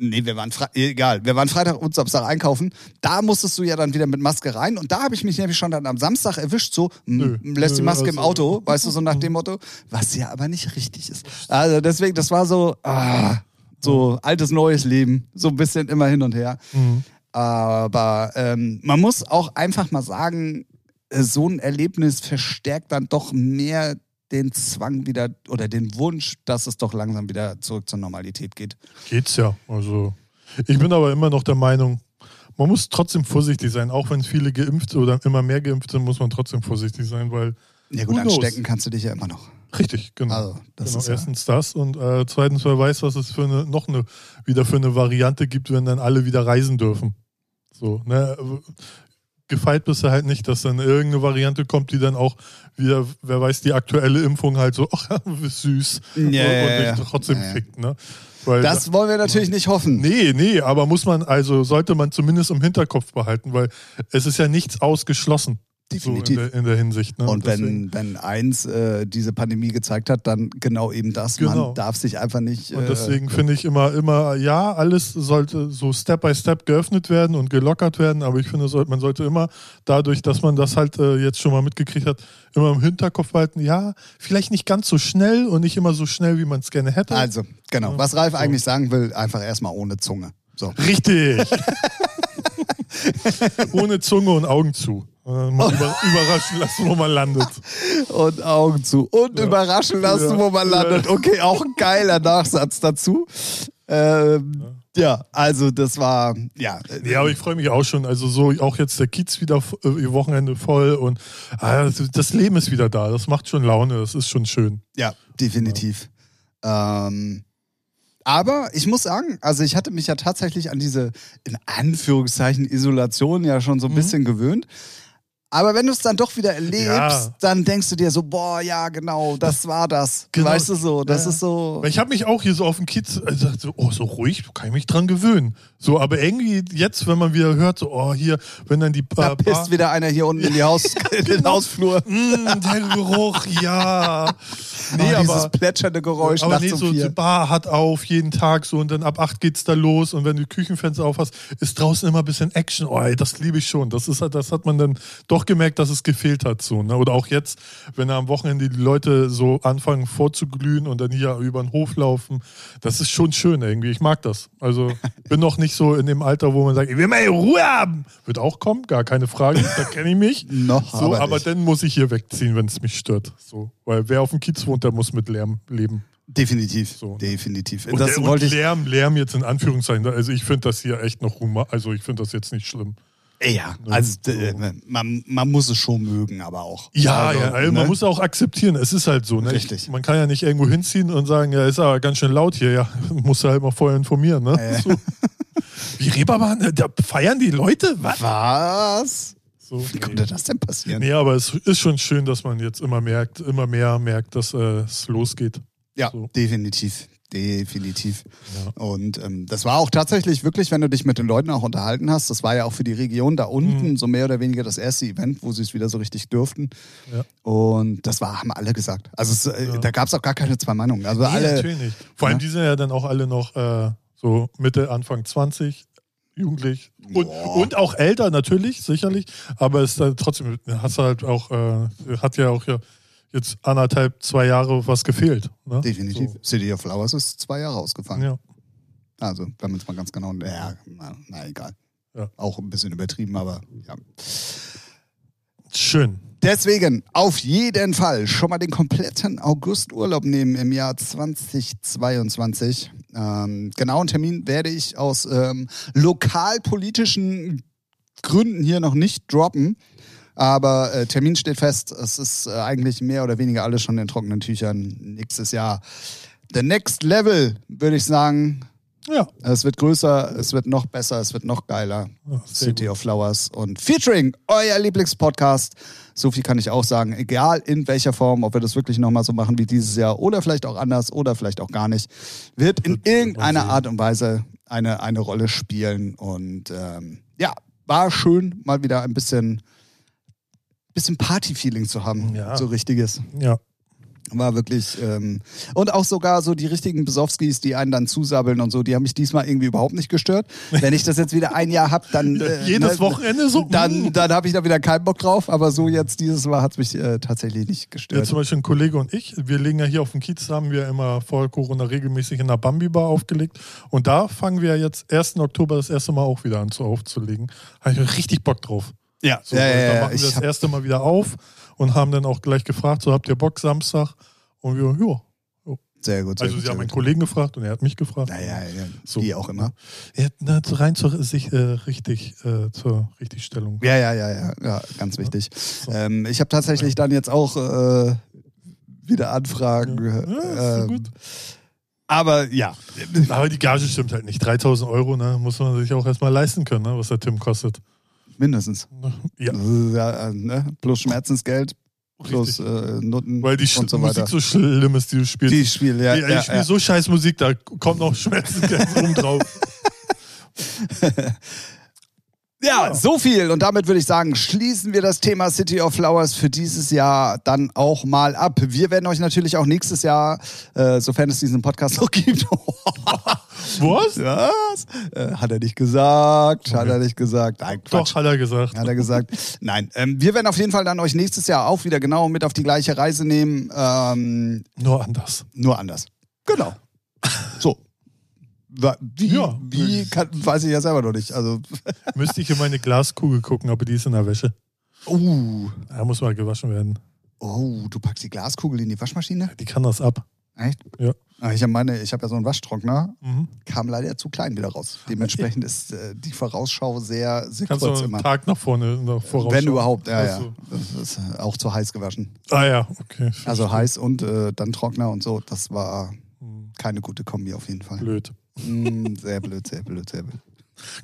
Nee, wir waren Fre egal, wir waren Freitag und Samstag einkaufen. Da musstest du ja dann wieder mit Maske rein und da habe ich mich nämlich schon dann am Samstag erwischt, so Nö, lässt die nö, Maske im also- Auto, weißt du, so nach dem Motto, was ja aber nicht richtig ist. Also deswegen, das war so, ah, so altes neues Leben, so ein bisschen immer hin und her. Mhm. Aber ähm, man muss auch einfach mal sagen, äh, so ein Erlebnis verstärkt dann doch mehr den Zwang wieder oder den Wunsch, dass es doch langsam wieder zurück zur Normalität geht. Geht's ja. Also, ich bin aber immer noch der Meinung, man muss trotzdem vorsichtig sein. Auch wenn viele geimpft oder immer mehr geimpft sind, muss man trotzdem vorsichtig sein, weil. Ja gut, anstecken kannst du dich ja immer noch. Richtig, genau. Also, das genau ist ja, erstens das und äh, zweitens, wer weiß, was es für eine, noch eine, wieder für eine Variante gibt, wenn dann alle wieder reisen dürfen. So, ne? Gefeit bist du halt nicht, dass dann irgendeine Variante kommt, die dann auch wieder, wer weiß, die aktuelle Impfung halt so, ach, süß Ja, und, ja, und dich trotzdem ja. fickt, ne? Weil Das wollen wir natürlich nicht hoffen. Nee, nee, aber muss man, also sollte man zumindest im Hinterkopf behalten, weil es ist ja nichts ausgeschlossen. Definitiv. So in, der, in der Hinsicht. Ne? Und deswegen- wenn, wenn eins äh, diese Pandemie gezeigt hat, dann genau eben das. Genau. Man darf sich einfach nicht. Und äh, deswegen finde ich immer, immer, ja, alles sollte so Step by Step geöffnet werden und gelockert werden, aber ich finde, man sollte immer dadurch, dass man das halt äh, jetzt schon mal mitgekriegt hat, immer im Hinterkopf behalten, ja, vielleicht nicht ganz so schnell und nicht immer so schnell, wie man es gerne hätte. Also, genau. Was Ralf eigentlich sagen will, einfach erstmal ohne Zunge. So. Richtig. Ohne Zunge und Augen zu. Äh, Mal über, überraschen lassen, wo man landet. Und Augen zu. Und überraschen lassen, Ja. wo man landet. Okay, auch ein geiler Nachsatz dazu. Ähm, ja. also das war, ja. Ja, aber ich freue mich auch schon. Also so auch jetzt der Kiez wieder äh, ihr Wochenende voll und das- das Leben ist wieder da. Das macht schon Laune. Das ist schon schön. Ja, definitiv. Ähm, aber ich muss sagen, also ich hatte mich ja tatsächlich an diese, in Anführungszeichen, Isolation ja schon so ein Mhm. bisschen gewöhnt. Aber wenn du es dann doch wieder erlebst, Ja. dann denkst du dir so, boah, ja, genau, das war das. Genau. Weißt du so, das Ja. ist so. Ich habe mich auch hier so auf dem Kiez äh, gesagt, so, oh, so ruhig, kann ich mich dran gewöhnen. So, aber irgendwie jetzt, wenn man wieder hört, so, oh, hier, wenn dann die Da äh, pisst wieder einer hier unten in, die Haus, in den Genau. Hausflur. Mm, der Geruch, ja. Nee, oh, dieses aber, plätschernde Geräusch aber nachts nee, um so, vier. die Bar hat auf jeden Tag so und dann ab 8 geht's da los und wenn du die Küchenfenster auf hast, ist draußen immer ein bisschen Action. Oh, ey, das liebe ich schon. Das ist das hat man dann doch gemerkt, dass es gefehlt hat so, ne? Oder auch jetzt, wenn am Wochenende die Leute so anfangen vorzuglühen und dann hier über den Hof laufen, das ist schon schön irgendwie. Ich mag das. Also bin noch nicht so in dem Alter, wo man sagt, ich will mal Ruhe haben. Wird auch kommen, gar keine Frage. Da kenne ich mich. Noch, So, aber, aber, dann muss ich hier wegziehen, wenn es mich stört. So, weil wer auf dem Kiez wohnt, der muss mit Lärm leben. definitiv, So. definitiv. Und, das und. Lärm, Lärm jetzt in Anführungszeichen. Also ich finde das hier echt noch Humor. Also ich finde das jetzt nicht schlimm. Ja, Ne? also So. äh, man, man muss es schon mögen, aber auch. Ja, also, ja, also ne? man muss auch akzeptieren. Es ist halt so. Ne? Richtig. Ich, man kann ja nicht irgendwo hinziehen und sagen, ja, ist aber ganz schön laut hier. Ja, musst du halt mal vorher informieren. Ne? Ja. So. Wie Reeperbahn, äh, da feiern die Leute? Was? Was? So, Wie konnte das denn passieren? Nee, aber es ist schon schön, dass man jetzt immer merkt, immer mehr merkt, dass äh, es losgeht. Ja, So. definitiv. Definitiv. Ja. Und ähm, das war auch tatsächlich wirklich, wenn du dich mit den Leuten auch unterhalten hast, das war ja auch für die Region da unten Mhm. so mehr oder weniger das erste Event, wo sie es wieder so richtig dürften. Ja. Und das war, haben alle gesagt. Also es, äh, Ja. da gab es auch gar keine zwei Meinungen. Also Nee, alle. natürlich nicht. Vor allem, die sind ja dann auch alle noch äh, so Mitte, Anfang 20, jugendlich. Und, Boah. und auch älter natürlich, sicherlich. Aber es ist halt trotzdem, hast du halt auch, äh, hat ja auch ja jetzt anderthalb, zwei Jahre was gefehlt. Ne? Definitiv. City of Flowers ist zwei Jahre ausgefallen. So. Ja. Also, wenn man es mal ganz genau. Ja, na, na egal. Ja. Auch ein bisschen übertrieben, aber ja. Schön. Deswegen auf jeden Fall schon mal den kompletten Augusturlaub nehmen im Jahr 2022. Ähm, genauen Termin werde ich aus ähm, lokalpolitischen Gründen hier noch nicht droppen. Aber äh, Termin steht fest. Es ist äh, eigentlich mehr oder weniger alles schon in trockenen Tüchern. Nächstes Jahr. The next level, würde ich sagen. Ja. Es wird größer, es wird noch besser, es wird noch geiler. Sehr City of Flowers und featuring euer Lieblingspodcast. So viel kann ich auch sagen, egal in welcher Form, ob wir das wirklich nochmal so machen wie dieses Jahr oder vielleicht auch anders oder vielleicht auch gar nicht, wird in irgendeiner. Art und Weise eine, eine Rolle spielen. Und ähm, ja, war schön, mal wieder ein bisschen, bisschen Party-Feeling zu haben. Ja. So richtiges. Ja. War wirklich. Ähm, und auch sogar so die richtigen Besowskis, die einen dann zusabbeln und so, die haben mich diesmal irgendwie überhaupt nicht gestört. Wenn ich das jetzt wieder ein Jahr hab, dann. Äh, Jedes ne, Wochenende so. Dann, mm. dann habe ich da wieder keinen Bock drauf, aber so jetzt dieses Mal hat es mich äh, tatsächlich nicht Ja, gestört. zum Beispiel ein Kollege und ich, wir legen ja hier auf dem Kiez, haben wir immer vor Corona regelmäßig in der Bambi-Bar aufgelegt. Und da fangen wir jetzt 1. Oktober das erste Mal auch wieder an zu aufzulegen. Habe ich richtig Bock drauf. Ja, So, ja, ja, da machen wir das hab, erste Mal wieder auf und haben dann auch gleich gefragt, so habt ihr Bock Samstag? Und wir, ja. sehr gut. Sehr Also gut, sie sehr haben einen gut. Kollegen gefragt und er hat mich gefragt. Naja, ja, So. wie auch immer. Ja, na, rein zur, sich, äh, richtig, äh, zur Richtigstellung. Ja, ja, ja, ja, ja ganz wichtig. So. Ähm, ich habe tatsächlich dann jetzt auch äh, wieder Anfragen. Ja, ähm, gut. Aber ja, Aber die Gage stimmt halt nicht. 3000 Euro, ne, muss man sich auch erstmal leisten können, ne, was der Tim kostet. Mindestens. Ja, ja, äh, ne? Plus Schmerzensgeld, plus äh, Noten Weil die Sch und so weiter. Musik so schlimm ist, die du spielst. die Spiel, ja. ich ja, ich spiele ja. so scheiß Musik, da kommt noch Schmerzensgeld oben drauf. Ja, so viel. Und damit würde ich sagen, schließen wir das Thema City of Flowers für dieses Jahr dann auch mal ab. Wir werden euch natürlich auch nächstes Jahr, äh, sofern es diesen Podcast noch gibt, Was? was? Äh, hat er nicht gesagt, hat er nicht gesagt. Nein. Doch, hat er gesagt. Hat er gesagt. Nein, ähm, wir werden auf jeden Fall dann euch nächstes Jahr auch wieder genau mit auf die gleiche Reise nehmen. Ähm, Nur anders. nur anders. Genau. Wie, Ja. wie kann, weiß ich ja selber noch nicht. Also, Müsste ich in meine Glaskugel gucken, aber die ist in der Wäsche. uh, Da muss mal gewaschen werden. oh, du packst die Glaskugel in die Waschmaschine? Die kann das ab. Echt? Ja. Ah, Ich habe meine, ich habe ja so einen Waschtrockner, Mhm. kam leider zu klein wieder raus. Dementsprechend ist äh, die Vorausschau sehr, sehr Kannst du kurz einen immer. Tag nach vorne nach voraus Wenn überhaupt, ja, Ach ja. Das ist äh, auch zu heiß gewaschen. Ah ja, okay. Also heiß und äh, dann Trockner und so. Das war Hm, keine gute Kombi auf jeden Fall. Blöd. Mm, sehr blöd, sehr blöd, sehr blöd.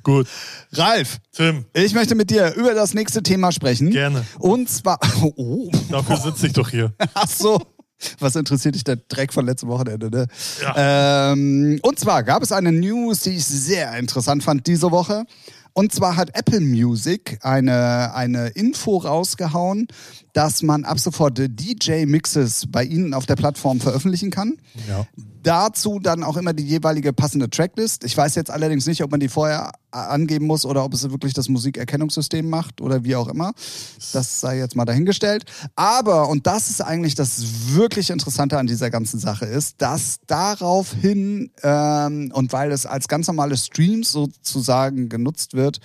Gut. Ralf, Tim, ich möchte mit dir über das nächste Thema sprechen. gerne. Und zwar, oh, Dafür sitze ich doch hier. ach so. Was interessiert dich der Dreck von letztem Wochenende, ne? Ja. Ähm, und zwar gab es eine News, die ich sehr interessant fand diese Woche. Und zwar hat Apple Music eine, eine Info rausgehauen, dass man ab sofort DJ-Mixes bei ihnen auf der Plattform veröffentlichen kann. Ja. Dazu dann auch immer die jeweilige passende Tracklist. Ich weiß jetzt allerdings nicht, ob man die vorher angeben muss oder ob es wirklich das Musikerkennungssystem macht oder wie auch immer. Das sei jetzt mal dahingestellt. Aber, und das ist eigentlich das wirklich Interessante an dieser ganzen Sache ist, dass daraufhin, ähm, und weil es als ganz normale Streams sozusagen genutzt wird,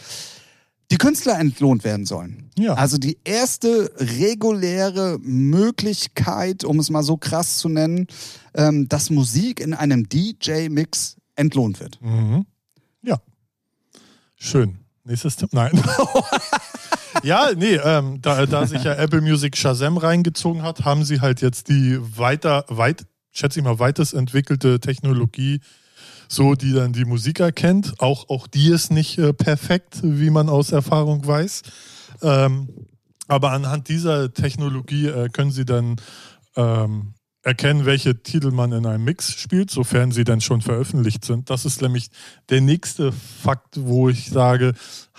die Künstler entlohnt werden sollen. Ja. Also die erste reguläre Möglichkeit, um es mal so krass zu nennen, ähm, dass Musik in einem DJ-Mix entlohnt wird. Mhm. Schön. Nächstes Tipp. Nein. ja, nee, ähm, da, da sich ja Apple Music Shazam reingezogen hat, haben sie halt jetzt die weiter, weit, schätze ich mal, weitest entwickelte Technologie, so die dann die Musik erkennt. Auch, auch die ist nicht äh, perfekt, wie man aus Erfahrung weiß. Ähm, aber anhand dieser Technologie äh, können sie dann ähm, erkennen, welche Titel man in einem Mix spielt, sofern sie dann schon veröffentlicht sind. Das ist nämlich der nächste Fakt, wo ich sage,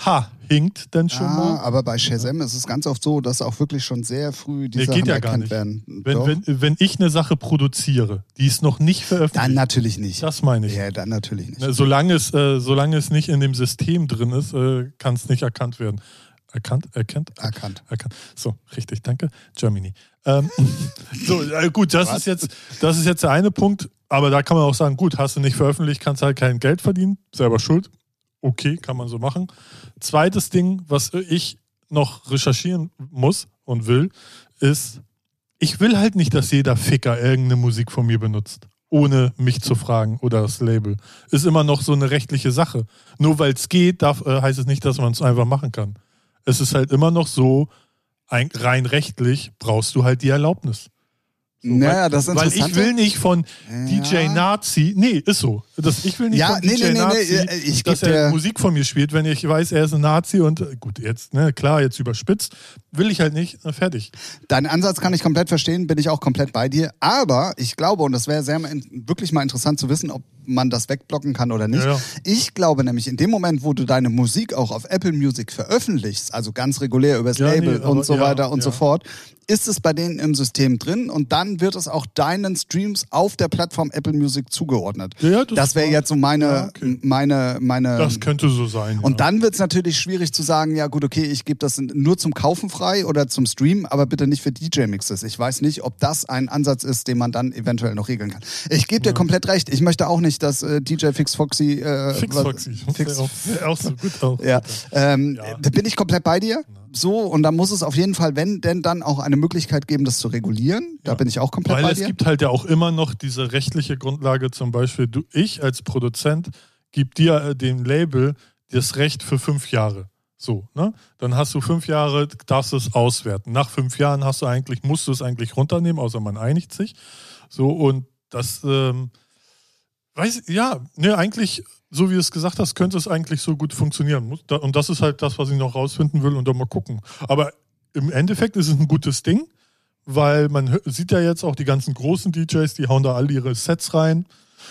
ha, hinkt denn schon Ja, mal? aber bei Shazam ist es ganz oft so, dass auch wirklich schon sehr früh die Nee, Sachen geht ja gar erkannt nicht. werden. Wenn, wenn, wenn ich eine Sache produziere, die ist noch nicht dann veröffentlicht, natürlich nicht. das meine ich. Ja, dann natürlich nicht. Ne, Solange es, äh, solange es nicht in dem System drin ist, äh, kann es nicht erkannt werden. Erkannt? Erkennt? Erkannt. Erkannt. So, richtig, danke. Germany. Ähm, so, äh, gut, das Was? ist, jetzt, das ist jetzt der eine Punkt, aber da kann man auch sagen, gut, hast du nicht veröffentlicht, kannst halt kein Geld verdienen, selber schuld. Okay, kann man so machen. Zweites Ding, was ich noch recherchieren muss und will, ist, ich will halt nicht, dass jeder Ficker irgendeine Musik von mir benutzt, ohne mich zu fragen oder das Label. Ist immer noch so eine rechtliche Sache. Nur weil es geht, darf, äh, heißt es nicht, dass man es einfach machen kann. Es ist halt immer noch so, ein, rein rechtlich brauchst du halt die Erlaubnis. So, naja, weil, das weil ich will nicht von Ja. DJ Nazi, nee, ist so. Das, ich will nicht Ja, von nee, DJ nee, nee, nee, Nazi, äh, ich dass er dir- Musik von mir spielt, wenn ich weiß, er ist ein Nazi und äh, gut, jetzt, ne, klar, jetzt überspitzt, will ich halt nicht, na, fertig. Deinen Ansatz kann ich komplett verstehen, bin ich auch komplett bei dir. Aber ich glaube, und das wäre sehr wirklich mal interessant zu wissen, ob man das wegblocken kann oder nicht. Ja, ja. Ich glaube nämlich, in dem Moment, wo du deine Musik auch auf Apple Music veröffentlichst, also ganz regulär übers Label nee, aber und so weiter und so fort, ist es bei denen im System drin und dann wird es auch deinen Streams auf der Plattform Apple Music zugeordnet. Ja, ja, das das wäre jetzt so meine, Ja, okay. meine, meine. Das könnte so sein. Und ja. dann wird es natürlich schwierig zu sagen, ja gut, okay, ich gebe das nur zum Kaufen frei oder zum Stream, aber bitte nicht für DJ-Mixes. Ich weiß nicht, ob das ein Ansatz ist, den man dann eventuell noch regeln kann. Ich gebe dir komplett recht. Ich möchte auch nicht, dass äh, DJ Fix Foxy... Äh, Fix Foxy. Fix, auch, auch so gut auch. ja, ähm, Ja. da bin ich komplett bei dir. So, und da muss es auf jeden Fall, wenn denn dann auch eine Möglichkeit geben, das zu regulieren. Da Ja. bin ich auch komplett Weil bei es dir. gibt halt ja auch immer noch diese rechtliche Grundlage, zum Beispiel, du, ich als Produzent gebe dir äh, dem Label das Recht für fünf Jahre. So, ne? Dann hast du fünf Jahre, darfst du es auswerten. Nach fünf Jahren hast du eigentlich, musst du es eigentlich runternehmen, außer man einigt sich. So, und das, ähm, Weiß, ja, ne, eigentlich, so wie du es gesagt hast, könnte es eigentlich so gut funktionieren. Und das ist halt das, was ich noch rausfinden will und dann mal gucken. Aber im Endeffekt ist es ein gutes Ding, weil man sieht ja jetzt auch die ganzen großen DJs, die hauen da alle ihre Sets rein.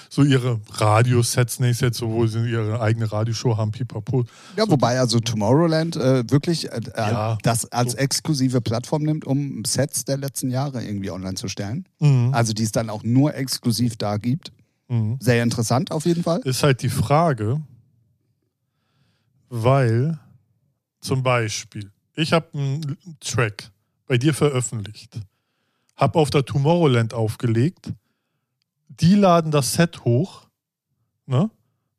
So ihre Radiosets, ist jetzt so, wo sie ihre eigene Radioshow haben, pipapo. Ja, wobei also Tomorrowland äh, wirklich äh, Ja, das als so. exklusive Plattform nimmt, um Sets der letzten Jahre irgendwie online zu stellen. Mhm. Also die es dann auch nur exklusiv da gibt. Mhm. Sehr interessant auf jeden Fall. ist halt die Frage, weil zum Beispiel, ich habe einen Track bei dir veröffentlicht, habe auf der Tomorrowland aufgelegt, die laden das Set hoch, ne?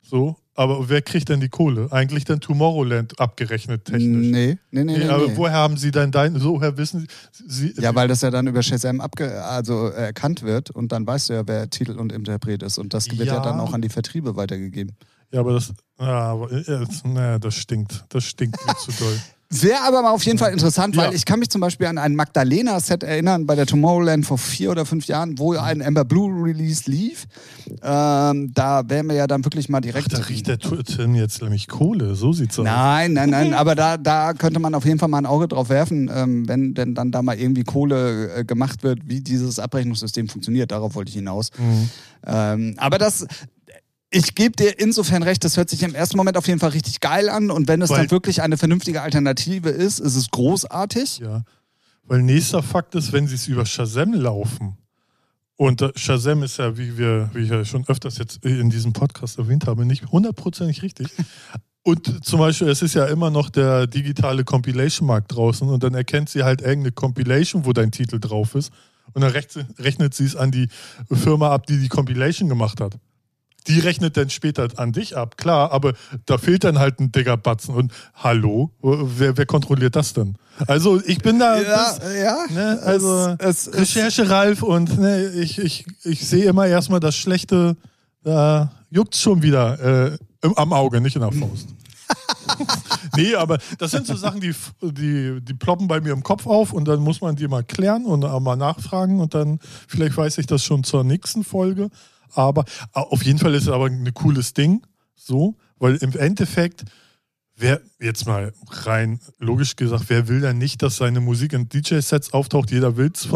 So, aber wer kriegt denn die Kohle? Eigentlich dann Tomorrowland abgerechnet technisch. Nee, nee, nee, Nee, nee. aber nee. woher haben sie denn dein, so woher wissen sie, Ja, weil das ja dann über Shazam abge also äh, erkannt wird und dann weißt du ja, wer Titel und Interpret ist. Und das wird ja, Ja. dann auch an die Vertriebe weitergegeben. ja, aber das, ja, aber, äh, naja, das stinkt, das stinkt mir zu doll. Wäre aber mal auf jeden Fall interessant, weil Ja. ich kann mich zum Beispiel an ein Magdalena-Set erinnern bei der Tomorrowland vor vier oder fünf Jahren, wo ein Amber Blue Release lief. Ähm, da wären wir ja dann wirklich mal Ach, direkt. da riecht der Tim jetzt nämlich Kohle, so sieht's aus. Nein, nein, nein, aber da, da könnte man auf jeden Fall mal ein Auge drauf werfen, ähm, wenn denn dann da mal irgendwie Kohle äh, gemacht wird, wie dieses Abrechnungssystem funktioniert. Darauf wollte ich hinaus. Mhm. Ähm, aber das, ich gebe dir insofern recht, das hört sich im ersten Moment auf jeden Fall richtig geil an und wenn es Weil- dann wirklich eine vernünftige Alternative ist, ist es großartig. Ja, weil nächster Fakt ist, wenn sie es über Shazam laufen, und äh, Shazam ist ja, wie wir, wie ich ja schon öfters jetzt in diesem Podcast erwähnt habe, nicht hundertprozentig richtig. Und zum Beispiel, es ist ja immer noch der digitale Compilation-Markt draußen und dann erkennt sie halt irgendeine Compilation, wo dein Titel drauf ist und dann rechnet, rechnet sie es an die Firma ab, die die Compilation gemacht hat. Die rechnet dann später an dich ab, klar, aber da fehlt dann halt ein dicker Batzen. Und hallo, wer, wer kontrolliert das denn? Also ich bin da, das, ja. ne, also es, es, Recherche Ralf und ne, ich, ich, ich sehe immer erstmal das Schlechte, da juckt schon wieder äh, im, am Auge, nicht in der Faust. nee, aber das sind so Sachen, die, die, die ploppen bei mir im Kopf auf und dann muss man die mal klären und auch mal nachfragen und dann vielleicht weiß ich das schon zur nächsten Folge. Aber auf jeden Fall ist es aber ein cooles Ding, so, weil im Endeffekt, wer jetzt mal rein logisch gesagt, wer will denn nicht, dass seine Musik in DJ-Sets auftaucht? Jeder will es,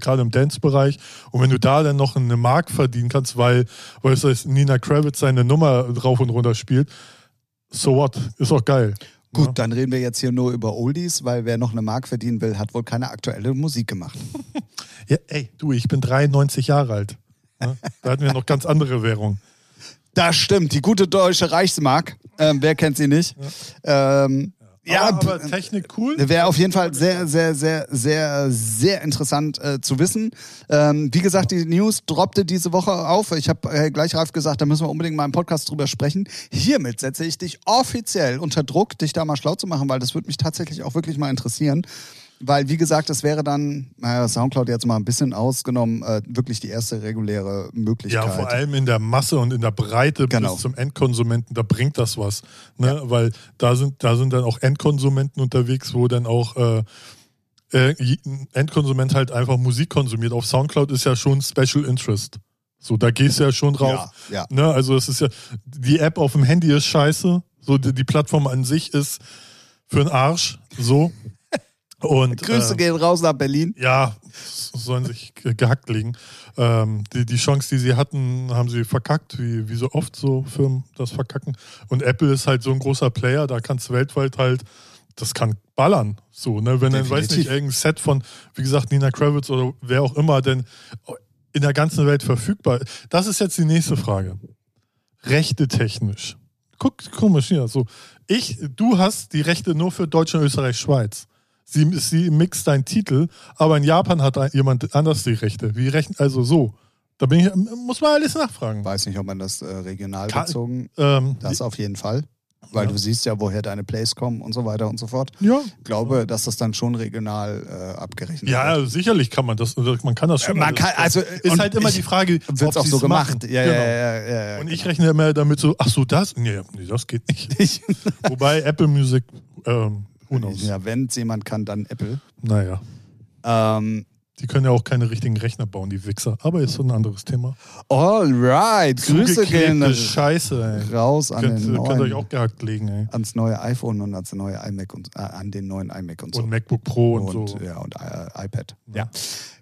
gerade im Dance-Bereich. Und wenn du da dann noch eine Mark verdienen kannst, weil, weil es heißt, Nina Kravitz seine Nummer drauf und runter spielt, so what? Ist auch geil. Gut, Ja. dann reden wir jetzt hier nur über Oldies, weil wer noch eine Mark verdienen will, hat wohl keine aktuelle Musik gemacht. Ja, ey, du, ich bin 93 Jahre alt. Ne? Da hatten wir noch ganz andere Währung. Das stimmt, die gute deutsche Reichsmark. Ähm, wer kennt sie nicht? Ja, ähm, ja, aber, aber Technik cool. Wäre auf jeden Fall sehr, sehr, sehr, sehr, sehr interessant äh, zu wissen. Ähm, wie gesagt, die News droppte diese Woche auf. Ich habe äh, gleich Ralf gesagt, da müssen wir unbedingt mal im Podcast drüber sprechen. Hiermit setze ich dich offiziell unter Druck, dich da mal schlau zu machen, weil das würde mich tatsächlich auch wirklich mal interessieren. Weil, wie gesagt, das wäre dann, naja, Soundcloud jetzt mal ein bisschen ausgenommen, äh, wirklich die erste reguläre Möglichkeit. Ja, vor allem in der Masse und in der Breite Genau. bis zum Endkonsumenten, da bringt das was. Ne? Weil da sind, da sind dann auch Endkonsumenten unterwegs, wo dann auch äh, äh, ein Endkonsument halt einfach Musik konsumiert. Auf Soundcloud ist ja schon Special Interest. So, da gehst du ja schon drauf. Ja, ja. Ne? Also es ist ja, die App auf dem Handy ist scheiße. So, die, die Plattform an sich ist für den Arsch. So. Und, Grüße äh, gehen raus nach Berlin. ja, sollen sich ge- gehackt legen. Ähm, die, die Chance, die sie hatten, haben sie verkackt, wie, wie so oft so Firmen das verkacken. Und Apple ist halt so ein großer Player, da kannst du weltweit halt, das kann ballern. So, ne? Wenn dann, weiß nicht, irgendein Set von, wie gesagt, Nina Kravitz oder wer auch immer, denn in der ganzen Welt verfügbar. Das ist jetzt die nächste Frage. Rechte technisch. Guck, komisch hier. So, ich, du hast die Rechte nur für Deutschland, Österreich, Schweiz. Sie, sie mixt deinen Titel, aber in Japan hat jemand anders die Rechte. Wie rechnen, also so. Da bin ich, muss man alles nachfragen. Weiß nicht, ob man das äh, regional Kann- bezogen, Ähm, das auf jeden Fall. Weil Ja. du siehst ja, woher deine Plays kommen und so weiter und so fort. ja, Ich glaube, dass das dann schon regional äh, abgerechnet ja, wird. sicherlich kann man das, man kann das schon. Man kann, also, ist halt immer die Frage, Wird es auch so gemacht. Ja, genau. ja, ja, ja, ja. Und ich rechne immer damit so, ach so, das? Nee, nee das geht nicht. Wobei Apple Music, ähm, knows? ja, wenn es jemand kann, dann Apple. Naja. Ähm, Die können ja auch keine richtigen Rechner bauen, die Wichser. Aber ist so ein anderes Thema. Alright, Grüße gehen Scheiße, ey. raus an Könnt, den könnt euch neuen, auch gehackt legen, ey. ans neue iPhone und ans neue iMac und äh, an den neuen iMac und so. Und MacBook Pro und, und, so. ja, und äh, iPad. Ja.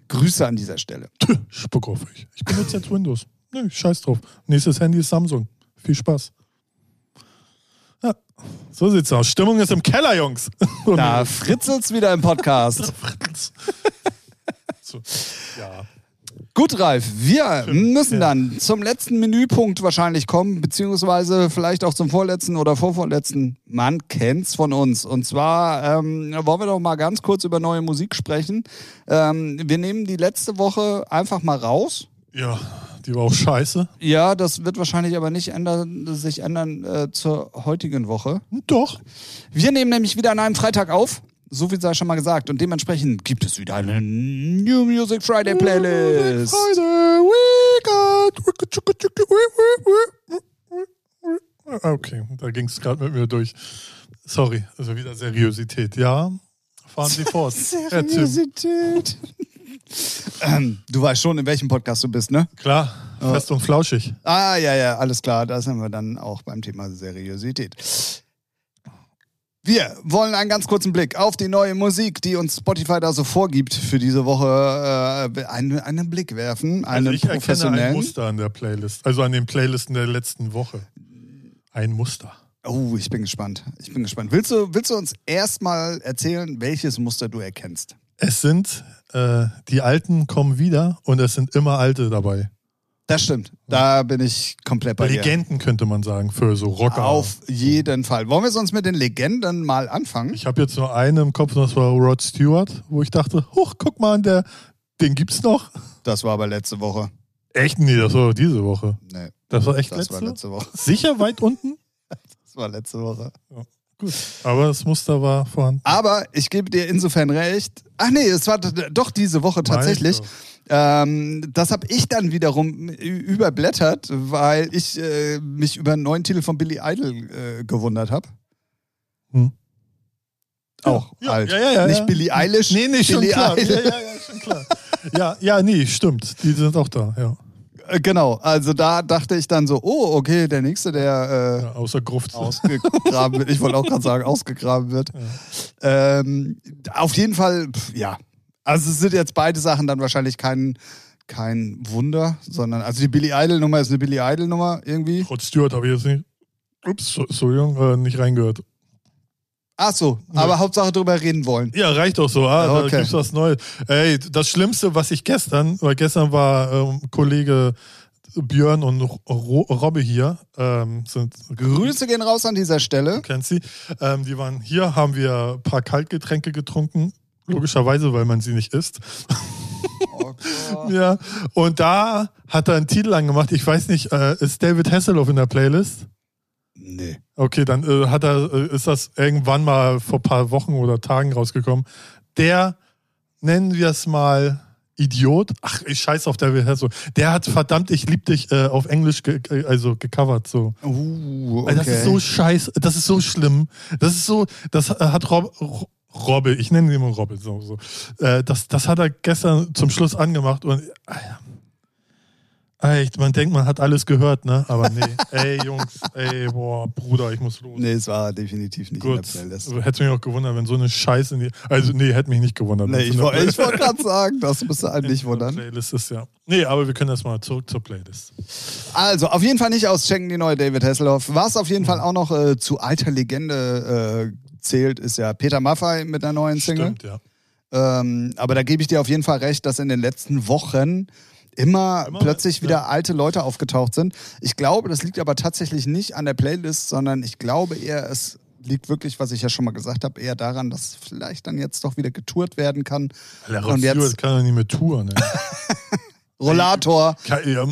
Grüße an dieser Stelle. Spuck auf euch. Ich benutze jetzt Windows. Nö, scheiß drauf. Nächstes Handy ist Samsung. Viel Spaß. Ja, so sieht's aus. Stimmung ist im Keller, Jungs. Da fritzelt's wieder im Podcast. so, ja. Gut, Ralf, wir müssen ja. dann zum letzten Menüpunkt wahrscheinlich kommen, beziehungsweise vielleicht auch zum vorletzten oder vorvorletzten. Man kennt's von uns. Und zwar ähm, wollen wir doch mal ganz kurz über neue Musik sprechen. Ähm, wir nehmen die letzte Woche einfach mal raus. ja, die war auch scheiße. Ja, das wird wahrscheinlich aber nicht ändern, sich ändern äh, zur heutigen Woche. Doch. Wir nehmen nämlich wieder an einem Freitag auf. So viel sei schon mal gesagt. Und dementsprechend gibt es wieder eine New Music Friday Playlist. Friday, we got- Okay, da ging es gerade mit mir durch. Sorry, also wieder Seriosität. Ja, fahren Sie fort. Seriosität. Ähm, du weißt schon, in welchem Podcast du bist, ne? Klar, fest und flauschig. Ah, ja, ja, alles klar. Da sind wir dann auch beim Thema Seriosität. Wir wollen einen ganz kurzen Blick auf die neue Musik, die uns Spotify da so vorgibt, für diese Woche äh, einen, einen Blick werfen. Einen Also ich erkenne ein professionellen. Muster an der Playlist, also an den Playlisten der letzten Woche. Ein Muster. Oh, ich bin gespannt. Ich bin gespannt. Willst du, willst du uns erstmal erzählen, welches Muster du erkennst? Es sind, äh, die Alten kommen wieder und es sind immer Alte dabei. Das stimmt. Da bin ich komplett bei dir. Legenden könnte man sagen, für so Rocker. Auf jeden Fall. Wollen wir sonst mit den Legenden mal anfangen? Ich habe jetzt nur einen im Kopf, das war Rod Stewart, wo ich dachte, huch, guck mal, der, den gibt's noch. Das war aber letzte Woche. Echt? Nee, das war diese Woche. Nee, Das war echt das letzte? war letzte Woche. Sicher weit unten? Das war letzte Woche. Gut. Aber das Muster war vorhanden. Aber ich gebe dir insofern recht. Ach nee, es war doch diese Woche tatsächlich. Ähm, das habe ich dann wiederum überblättert, weil ich äh, mich über einen neuen Titel von Billy Idol äh, gewundert habe. Hm. Auch Ja, alt. ja, ja, Nicht. Billy Eilish. Nee, nee, schon Billy klar. Ja, Idol. ja, ja, schon klar. Ja, ja, nee, stimmt. Die sind auch da, ja. Äh, Genau, also da dachte ich dann so, oh, okay, der nächste, der ja außer Gruft. äh, ausgegraben wird. Ich wollte auch gerade sagen, ausgegraben wird. Ähm, auf jeden Fall, pf, ja. Also es sind jetzt beide Sachen dann wahrscheinlich kein, kein Wunder, sondern, also die Billy Idol-Nummer ist eine Billy Idol-Nummer irgendwie. Rod Stewart habe ich jetzt nicht. Ups, so- Entschuldigung, äh, nicht reingehört. Ach so, aber Hauptsache drüber reden wollen. Ja, reicht doch so. Ah, Da Okay. gibt's was Neues. Ey, das Schlimmste, was ich gestern, weil gestern war ähm, Kollege Björn und Ro Robbe hier, ähm, sind Grüße gehen raus an dieser Stelle. kennst sie. Ähm, die waren hier, haben wir ein paar Kaltgetränke getrunken. Logischerweise, weil man sie nicht isst. Ja. Und da hat er einen Titel angemacht. Ich weiß nicht, äh, ist David Hasselhoff in der Playlist? Nee. Okay, dann äh, hat er, äh, ist das irgendwann mal vor ein paar Wochen oder Tagen rausgekommen. Der, nennen wir es mal Idiot. Ach, ich scheiß auf David Hasselhoff. Der hat verdammt, ich lieb dich äh, auf Englisch ge äh, also gecovert so. Uh, Ey, Das ist so scheiß, das ist so schlimm. Das ist so, das äh, hat Rob, Ro- Robbe, ich nenne ihn immer Robbe, so, so. Äh, das, das hat er gestern zum Schluss angemacht und Alter. Ey, man denkt, man hat alles gehört, ne? Aber nee. ey, Jungs, ey, boah, Bruder, ich muss los. Nee, es war definitiv nicht Gut, in der Playlist. hätte mich auch gewundert, wenn so eine Scheiße in die. Also, nee, hätte mich nicht gewundert. Nee, ich der wollte wollt gerade sagen, das müsste einen in nicht der wundern. Playlist ist ja. Nee, aber wir können erstmal zurück zur Playlist. Also, auf jeden Fall nicht auschecken, die neue David Hasselhoff. Was auf jeden Fall auch noch äh, zu alter Legende äh, zählt, ist ja Peter Maffay mit einer neuen Single. Stimmt, ja. Ähm, aber da gebe ich dir auf jeden Fall recht, dass in den letzten Wochen immer, Immer, plötzlich ja. wieder alte Leute aufgetaucht sind. Ich glaube, das liegt aber tatsächlich nicht an der Playlist, sondern ich glaube eher, es liegt wirklich, was ich ja schon mal gesagt habe, eher daran, dass vielleicht dann jetzt doch wieder getourt werden kann. Und Rod jetzt- kann ja nicht mehr touren. Ne? Rollator. Ja,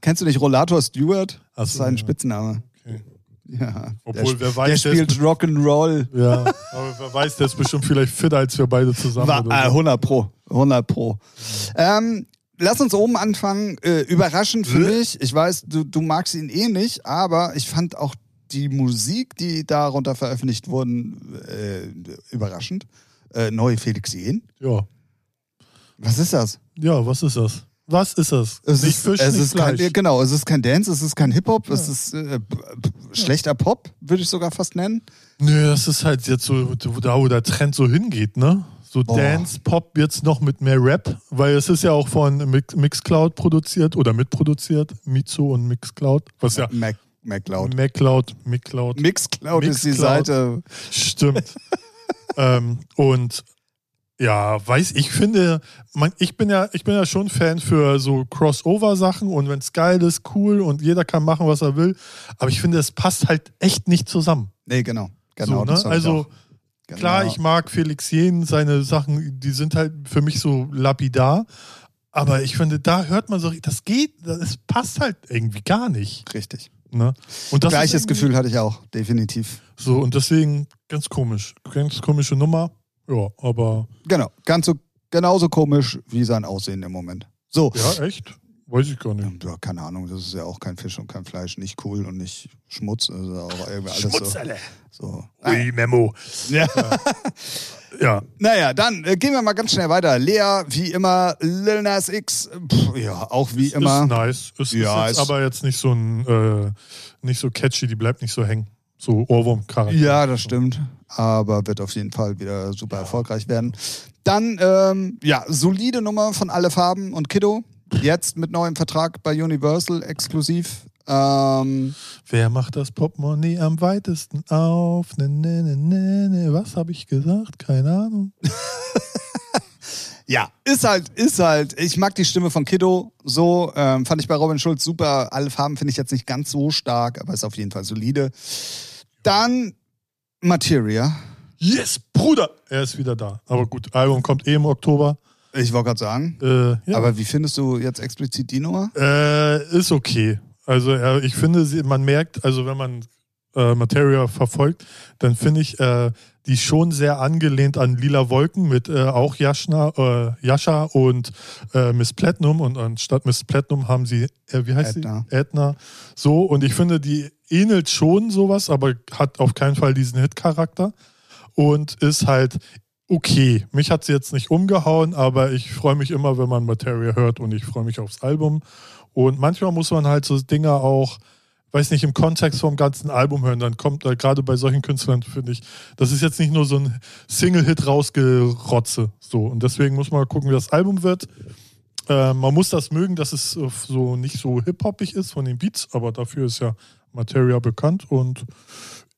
Kennst du nicht Rollator Stewart? Das ist so, sein ja. Spitzname. okay. Ja. Obwohl, der, wer weiß, der der spielt Rock'n'Roll. Ja, aber wer weiß, der ist bestimmt vielleicht fitter als wir beide zusammen. War, äh, so. 100 Pro. 100 Pro. Ähm, lass uns oben anfangen. Äh, überraschend für mich. Ich weiß, du, du magst ihn eh nicht, aber ich fand auch die Musik, die darunter veröffentlicht wurden, äh, überraschend. Äh, neue Felix Jen Ja. Was ist das? Ja, was ist das? Was ist das? Es nicht ist, Fisch, es nicht ist kein, Fleisch. genau, es ist kein Dance, es ist kein Hip-Hop, es ist äh, schlechter Pop, würde ich sogar fast nennen. Nö, das ist halt jetzt so, da wo der Trend so hingeht, ne? So Boah. Dance, Pop jetzt noch mit mehr Rap, weil es ist ja auch von Mix, Mixcloud produziert oder mitproduziert, Mizo und Mixcloud, was ja Mac, MacLeod. MacLeod, Mixcloud, Mixcloud ist die. Seite. Stimmt. ähm, und ja, weiß ich finde, man, ich bin ja, ich bin ja schon Fan für so Crossover-Sachen und wenn es geil ist, cool und jeder kann machen, was er will. Aber ich finde, es passt halt echt nicht zusammen. Nee, genau. Genau, so, das ne? Also. Genau. klar, ich mag Felix Jen, seine Sachen, die sind halt für mich so lapidar. Aber ich finde, da hört man so, das geht, das passt halt irgendwie gar nicht. Richtig. Ne? Und das Gleiches Gefühl hatte ich auch, definitiv. So, und deswegen ganz komisch. Ganz komische Nummer. Ja, aber Genau, ganz so, genauso komisch wie sein Aussehen im Moment. So, Ja, echt? Weiß ich gar nicht. ja, keine Ahnung, das ist ja auch kein Fisch und kein Fleisch, nicht cool und nicht Schmutz, also auch irgendwie alles so. so. Ui, Memo. Ja. Ja, Naja, dann äh, gehen wir mal ganz schnell weiter. Lea, wie immer, Lil Nas X, pff, ja, auch wie ist immer. nice. Ist, Ja, ist jetzt ist- aber jetzt nicht so ein, äh, nicht so catchy, die bleibt nicht so hängen. So Ohrwurm-Charakter. Ja, das stimmt. Aber wird auf jeden Fall wieder super erfolgreich werden. Dann, ähm, ja, solide Nummer von Alle Farben und Kiddo. Jetzt mit neuem Vertrag bei Universal exklusiv. Ähm, Wer macht das Portemonnaie am weitesten auf? Ne, ne, ne, ne, ne. Was habe ich gesagt? Keine Ahnung. ja, ist halt, ist halt. Ich mag die Stimme von Kiddo so. Ähm, fand ich bei Robin Schulz super. Alle Farben finde ich jetzt nicht ganz so stark, aber ist auf jeden Fall solide. Dann Materia. Yes, Bruder! Er ist wieder da. Aber gut, Album kommt eh im Oktober. Ich wollte gerade sagen. Äh, ja. Aber wie findest du jetzt explizit die Nummer? Äh, ist okay. Also äh, ich finde, man merkt, also wenn man äh, Materia verfolgt, dann finde ich äh, die schon sehr angelehnt an Lila Wolken mit äh, auch Yashna, äh, Yasha und Miss Platinum und anstatt Miss Platinum haben sie, wie heißt Edna. sie? Edna. So und ich finde, die ähnelt schon sowas, aber hat auf keinen Fall diesen Hit-Charakter und ist halt okay. Mich hat sie jetzt nicht umgehauen, aber ich freue mich immer, wenn man Materia hört und ich freue mich aufs Album. Und manchmal muss man halt so Dinge auch, weiß nicht, im Kontext vom ganzen Album hören. Dann kommt da gerade bei solchen Künstlern, finde ich, das ist jetzt nicht nur so ein Single-Hit rausgerotze. So. Und deswegen muss man gucken, wie das Album wird. Äh, man muss das mögen, dass es äh, so nicht so hip-hoppig ist von den Beats, aber dafür ist ja Materia bekannt und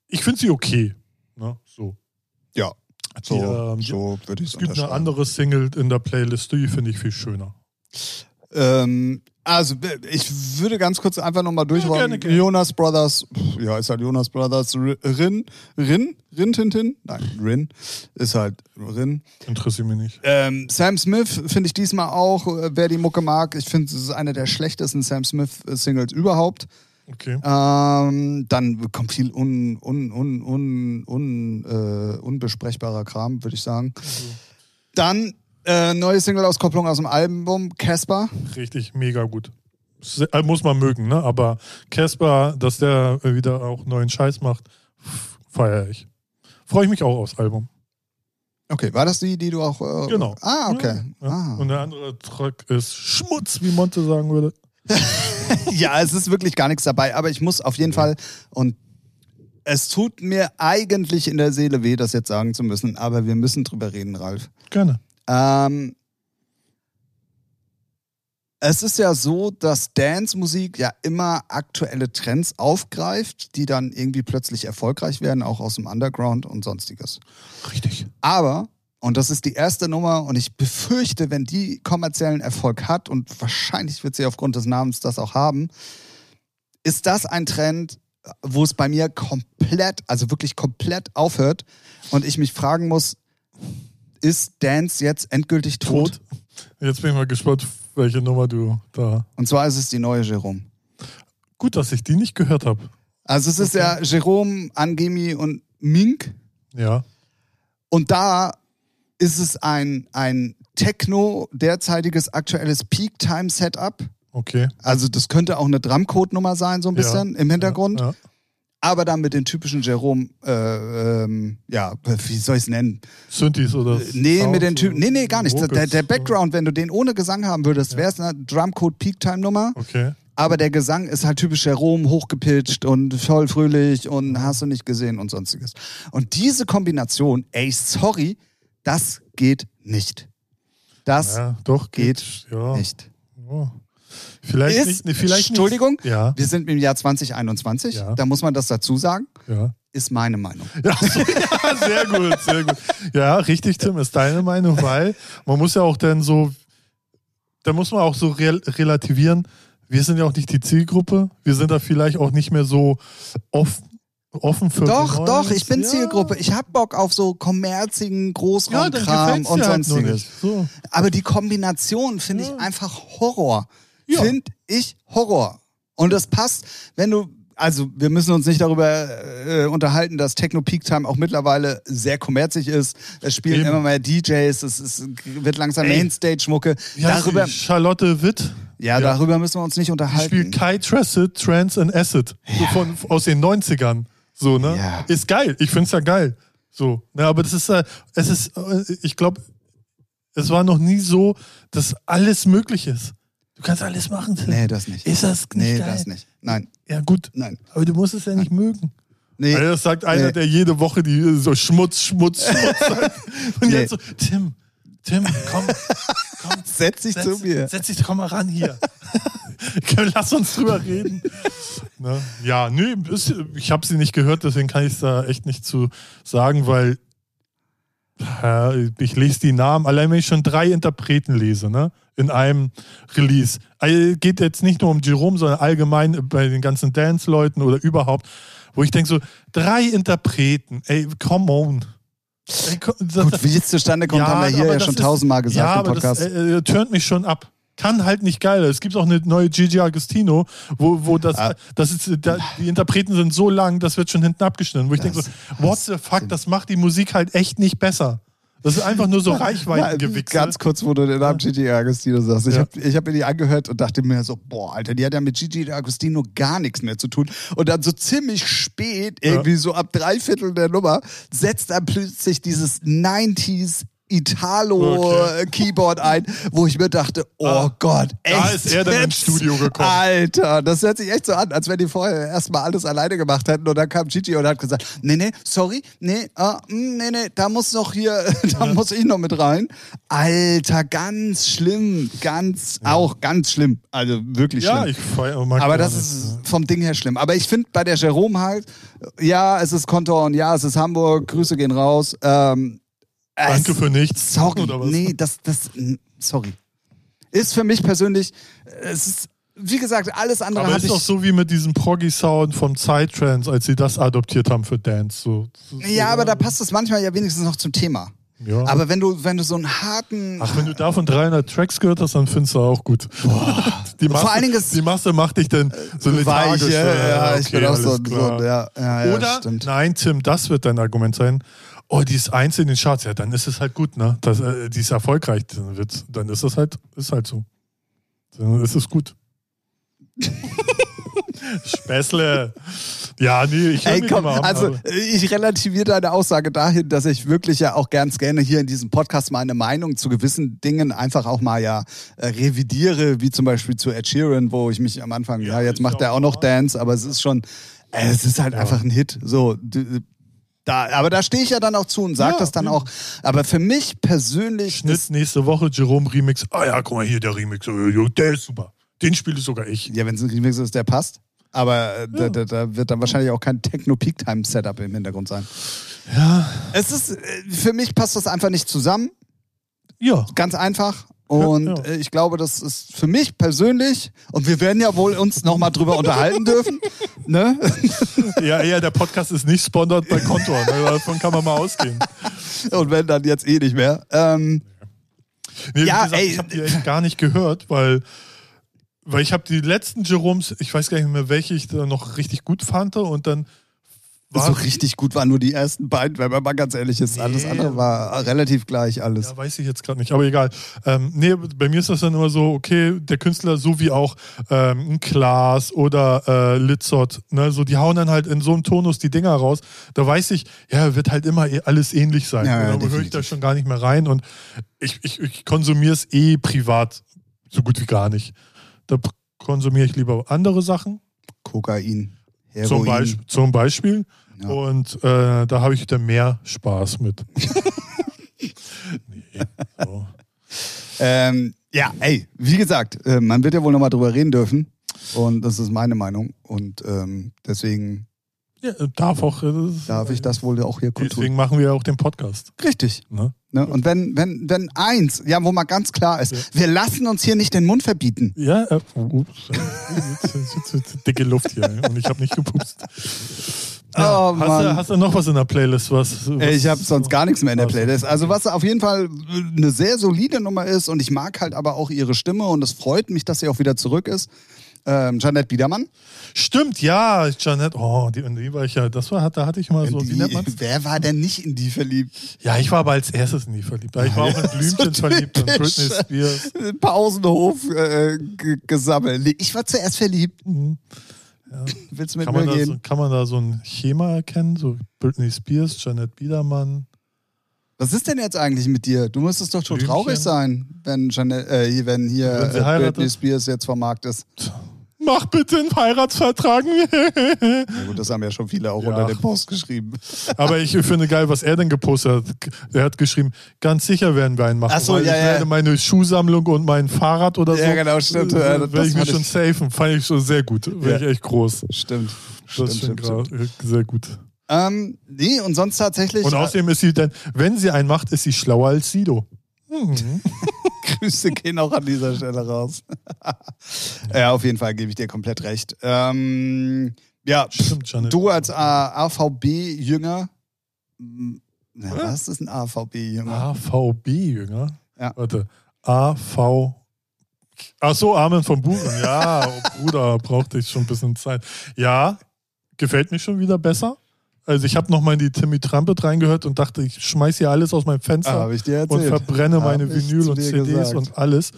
ich finde sie okay. Ne? So. Ja. Die, So, ähm, so würde ich es es gibt eine andere Single in der Playlist, die finde ich viel schöner. Ähm, also, ich würde ganz kurz einfach nochmal durchrollen. gerne, gerne. Jonas Brothers, ja, ist halt Jonas Brothers. Rin, Rin, Rin Tintin? Nein, Rin ist halt Rin. Interessiert mich nicht. Ähm, Sam Smith finde ich diesmal auch, äh, wer die Mucke mag. Ich finde, es ist eine der schlechtesten Sam Smith-Singles überhaupt. Okay. Ähm, dann kommt viel un, un, un, un, un, äh, unbesprechbarer Kram, würde ich sagen. Dann äh, neue Single-Auskopplung aus dem Album Casper. Richtig, mega gut. Äh, Muss man mögen, ne? Aber Casper, dass der äh, wieder auch neuen Scheiß macht, feiere ich. Freue ich mich auch aufs Album. Okay, war das die, die du auch. Äh, Genau. Ah, okay. Ja. Ah. Und der andere Track ist Schmutz, wie Monte sagen würde. ja, es ist wirklich gar nichts dabei, aber ich muss auf jeden Fall und es tut mir eigentlich in der Seele weh, das jetzt sagen zu müssen, aber wir müssen drüber reden, Ralf. Gerne. Ähm, es ist ja so, dass Dance-Musik ja immer aktuelle Trends aufgreift, die dann irgendwie plötzlich erfolgreich werden, auch aus dem Underground und sonstiges. Richtig. Aber, und das ist die erste Nummer, und ich befürchte, wenn die kommerziellen Erfolg hat, und wahrscheinlich wird sie aufgrund des Namens das auch haben, ist das ein Trend, wo es bei mir komplett, also wirklich komplett aufhört und ich mich fragen muss, ist Dance jetzt endgültig tot? Tot. Jetzt bin ich mal gespannt, welche Nummer du da. Und zwar ist es die neue Jerome. Gut, dass ich die nicht gehört habe. Also es ist ja Jerome, Angemi und Mink. Ja. Und da ist es ein, ein Techno, derzeitiges aktuelles Peak-Time-Setup. Okay. Also das könnte auch eine Drumcode-Nummer sein, so ein bisschen ja. im Hintergrund. Ja. aber dann mit den typischen Jerome, äh, ähm, ja, wie soll ich es nennen? Synthes oder Nee, Sounds mit den Typen, nee, nee, gar nicht. Der, der so. Background, wenn du den ohne Gesang haben würdest, wäre es eine Drumcode Peak Time Nummer. Okay. Aber der Gesang ist halt typisch Jerome, hochgepitcht und voll fröhlich und hast du nicht gesehen und sonstiges. Und diese Kombination, ey, sorry, das geht nicht. Das Ja, doch, geht geht. ja. nicht. Ja. Vielleicht Ist, nicht. Vielleicht Entschuldigung, Nicht. Ja, wir sind im Jahr 2021, Ja. da muss man das dazu sagen, ja. ist meine Meinung. Ja, so, ja, sehr gut, sehr gut. Ja, richtig, Tim, ist deine Meinung, weil man muss ja auch dann so, da muss man auch so rel relativieren, wir sind ja auch nicht die Zielgruppe, wir sind da vielleicht auch nicht mehr so offen, offen für Doch, Neues. doch, ich bin ja. Zielgruppe. Ich hab Bock auf so kommerzigen Ja, Großraumkram gefällt's und halt sonstiges. nicht. So. Aber die Kombination finde ich Ja. einfach Horror. Ja. Finde ich Horror. Und das passt, wenn du, also wir müssen uns nicht darüber äh, unterhalten, dass Techno Peak Time auch mittlerweile sehr kommerzig ist. Es spielen Eben. immer mehr DJs, es, es wird langsam. Mainstage-Mucke. Darüber? Charlotte Witt. ja, darüber müssen wir uns nicht unterhalten. spielt Kai Tracid, Trance and Acid. So von, aus den 90ern. So, ne? Ja. Ist geil. Ich find's ja geil. So. Ne, aber das ist, äh, es ist, äh, ich glaube, es war noch nie so, dass alles möglich ist. Du kannst alles machen, Tim. Nee, das nicht. Ist das nicht nee, geil? das nicht. Nein, Ja, gut. nein. Aber du musst es ja nicht mögen. Nee, Also das sagt einer, Nee. der jede Woche die so Schmutz, Schmutz, Schmutz sagt. Und Nee. jetzt so, Tim, Tim, komm, komm, setz dich zu mir. Setz dich, komm mal ran hier. Lass uns drüber reden. Ne? Ja, nö, ist, ich habe sie nicht gehört, deswegen kann ich da echt nicht zu sagen, weil äh, ich lese die Namen, allein wenn ich schon drei Interpreten lese, ne? In einem Release. Also, geht jetzt nicht nur um Jerome, sondern allgemein bei den ganzen Dance-Leuten oder überhaupt, wo ich denke so, drei Interpreten, ey, come on. Gut, wie es zustande kommt, haben wir hier ja schon ist- tausendmal gesagt ja, im aber Podcast. Das äh, äh, turnt mich schon ab. Kann halt nicht geil. Es gibt auch eine neue Gigi Agostino, wo, wo das, Ah. das ist, da, die Interpreten sind so lang, das wird schon hinten abgeschnitten. Wo ich denke so, what the fuck, das macht die Musik halt echt nicht besser. Das ist einfach nur so Reichweitengewichse. Ganz kurz, wo du den Namen Gigi Agostino sagst. Ich Ja. habe hab mir die angehört und dachte mir so, boah, Alter, die hat ja mit Gigi Agostino gar nichts mehr zu tun. Und dann so ziemlich spät, irgendwie so ab drei Viertel der Nummer, setzt dann plötzlich dieses 90s Italo-Keyboard ein, wo ich mir dachte, oh Ah, Gott, echt? da ist er dann ins? Studio gekommen. Alter, das hört sich echt so an, als wenn die vorher erstmal alles alleine gemacht hätten und dann kam Gigi und hat gesagt, nee, nee, sorry, nee, ah, mm, nee, nee, da muss noch hier, da muss ich noch mit rein. Alter, ganz schlimm, ganz, auch ganz schlimm, also wirklich ja, schlimm. ich feier, mag Aber das ist vom Ding her schlimm. Aber ich finde bei der Jerome halt, ja, es ist Kontor und ja, es ist Hamburg, Grüße gehen raus. Ähm, ja. Danke es- für nichts. Sorry, Oder was? nee, das, das, sorry. Ist für mich persönlich, es ist, wie gesagt, alles andere Aber ist ich. doch so wie mit diesem Proggy-Sound vom Psytrance, als sie das adoptiert haben für Dance. So, so, ja, aber da passt es manchmal ja wenigstens noch zum Thema. Ja. Aber wenn du, wenn du so einen harten. Ach, wenn du davon 300 Tracks gehört hast, dann findest du auch gut. Die Masse, Vor allen Dingen die Masse macht dich dann so lethargisch. Weiche, ja, ich okay, bin auch so, so ja, ja, ja, Oder, stimmt. nein, Tim, das wird dein Argument sein. Oh, die ist eins in den Charts, ja, dann ist es halt gut, ne? Das, äh, die ist erfolgreich, dann, wird's, dann ist es halt, ist halt so. Dann ist es gut. Späßle. Ja, nee, ich Ey, komm, immer an, also aber- ich relativiere deine Aussage dahin, dass ich wirklich ja auch ganz gerne hier in diesem Podcast meine Meinung zu gewissen Dingen einfach auch mal ja äh, revidiere, wie zum Beispiel zu Ed Sheeran, wo ich mich am Anfang, ja, Ja, jetzt macht ja er auch noch. Dance, aber es ist schon, äh, es ist halt einfach ein Hit. So, da, aber da stehe ich ja dann auch zu und sage Ja, das dann ja. auch. Aber für mich persönlich Schnitt nächste Woche, Jerome Remix. Ah ja, guck mal hier, der Remix. Oh, Der ist super. Den spiele sogar ich. ja, wenn es ein Remix ist, der passt. Aber äh, da, Ja. da, da wird dann wahrscheinlich auch kein Techno-Peak-Time-Setup im Hintergrund sein. Ja. Es ist, äh, für mich passt das einfach nicht zusammen. Ja. Ganz einfach. Und Ja, äh, ich glaube, das ist für mich persönlich, und wir werden ja wohl uns nochmal drüber unterhalten dürfen, ne? Ja, ja, der Podcast ist nicht sponsert bei Kontor. Ne? Davon kann man mal ausgehen. Und wenn dann jetzt eh nicht mehr. Ähm, Nee, Ja, gesagt, ey. ich habe die echt gar nicht gehört, weil, weil ich habe die letzten Jeroms, ich weiß gar nicht mehr, welche ich da noch richtig gut fand und dann so richtig gut waren nur die ersten beiden, wenn man mal ganz ehrlich ist. Alles Nee. andere war relativ gleich alles. Ja, weiß ich jetzt gerade nicht, aber egal. Ähm, nee, bei mir ist das dann immer so, okay, der Künstler, so wie auch ähm, ein Klaas oder äh, Litzot, ne, so die hauen dann halt in so einem Tonus die Dinger raus. Da weiß ich, ja, wird halt immer eh alles ähnlich sein. Ja, ja, dann höre ich da schon gar nicht mehr rein und ich, ich, ich konsumiere es eh privat so gut wie gar nicht. Da konsumiere ich lieber andere Sachen, Kokain, Heroin. zum, Beisp zum Beispiel. Ja. Und äh, da habe ich wieder mehr Spaß mit. nee, so. Ähm, ja, ey, wie gesagt, äh, man wird ja wohl nochmal drüber reden dürfen. Und das ist meine Meinung. Und ähm, deswegen Ja, darf auch. äh, darf ich das wohl auch hier kundtun. Deswegen machen wir ja auch den Podcast. Richtig. Ne? Ne? Und wenn, wenn, wenn eins, ja, wo mal ganz klar ist, wir lassen uns hier nicht den Mund verbieten. Ja, äh, ups, jetzt, jetzt, jetzt, jetzt, dicke Luft hier und ich habe nicht gepupst. Ja, Oh, hast, du, hast du noch was in der Playlist? Was, was Ich habe sonst gar nichts mehr in der Playlist. Also was auf jeden Fall eine sehr solide Nummer ist und ich mag halt aber auch ihre Stimme und es freut mich, dass sie auch wieder zurück ist. Ähm, Janette Biedermann. Stimmt, ja, Janette. Oh, die, in die war ich ja. Das war, da hatte ich mal so. Die- wie nennt man's? wer war denn nicht in die verliebt? Ja, ich war aber als erstes in die verliebt. Ich war auch in Blümchen So verliebt und. Britney Spears. Pausenhof äh, gesammelt. Ich war zuerst verliebt. Mhm. Willst du mit Kann man, mir da gehen? so, kann man da so ein Schema erkennen? So Britney Spears, Janette Biedermann. Was ist denn jetzt eigentlich mit dir? Du müsstest doch schon traurig sein, wenn, Janette, äh, hier- wenn hier Wenn äh. Britney Spears jetzt vom Markt ist. Mach bitte einen Heiratsvertrag. Ja, gut, das haben ja schon viele auch Ja. unter dem Post geschrieben. Aber ich finde geil, was er denn gepostet hat. Er hat geschrieben, ganz sicher werden wir einen machen. Ach so, weil ja, ich ja. werde meine Schuhsammlung und mein Fahrrad oder so. Ja, genau, stimmt. äh, werde ich mich schon safen. Fand ich schon sehr gut. Wäre ich echt groß. Stimmt. Das Stimmt, ist stimmt, sehr gut. Ähm, nee, und sonst tatsächlich. Und außerdem ist sie dann, wenn sie einen macht, ist sie schlauer als Sido. Mhm. Grüße gehen auch an dieser Stelle raus. ja, auf jeden Fall gebe ich dir komplett recht. Ähm, ja, Stimmt, Janet. du als äh, AVB-Jünger. m, Na, was ist ein AVB-Jünger? AVB-Jünger? Ja. Warte. AV. Ach so, Armin von Buren. Ja, oh, Bruder, brauchte ich schon ein bisschen Zeit. Ja, gefällt mir schon wieder besser. Also ich habe nochmal in die Timmy Trumpet reingehört und dachte, ich schmeiß hier alles aus meinem Fenster Ah, und verbrenne meine Hab ich Vinyl und CDs gesagt. und alles.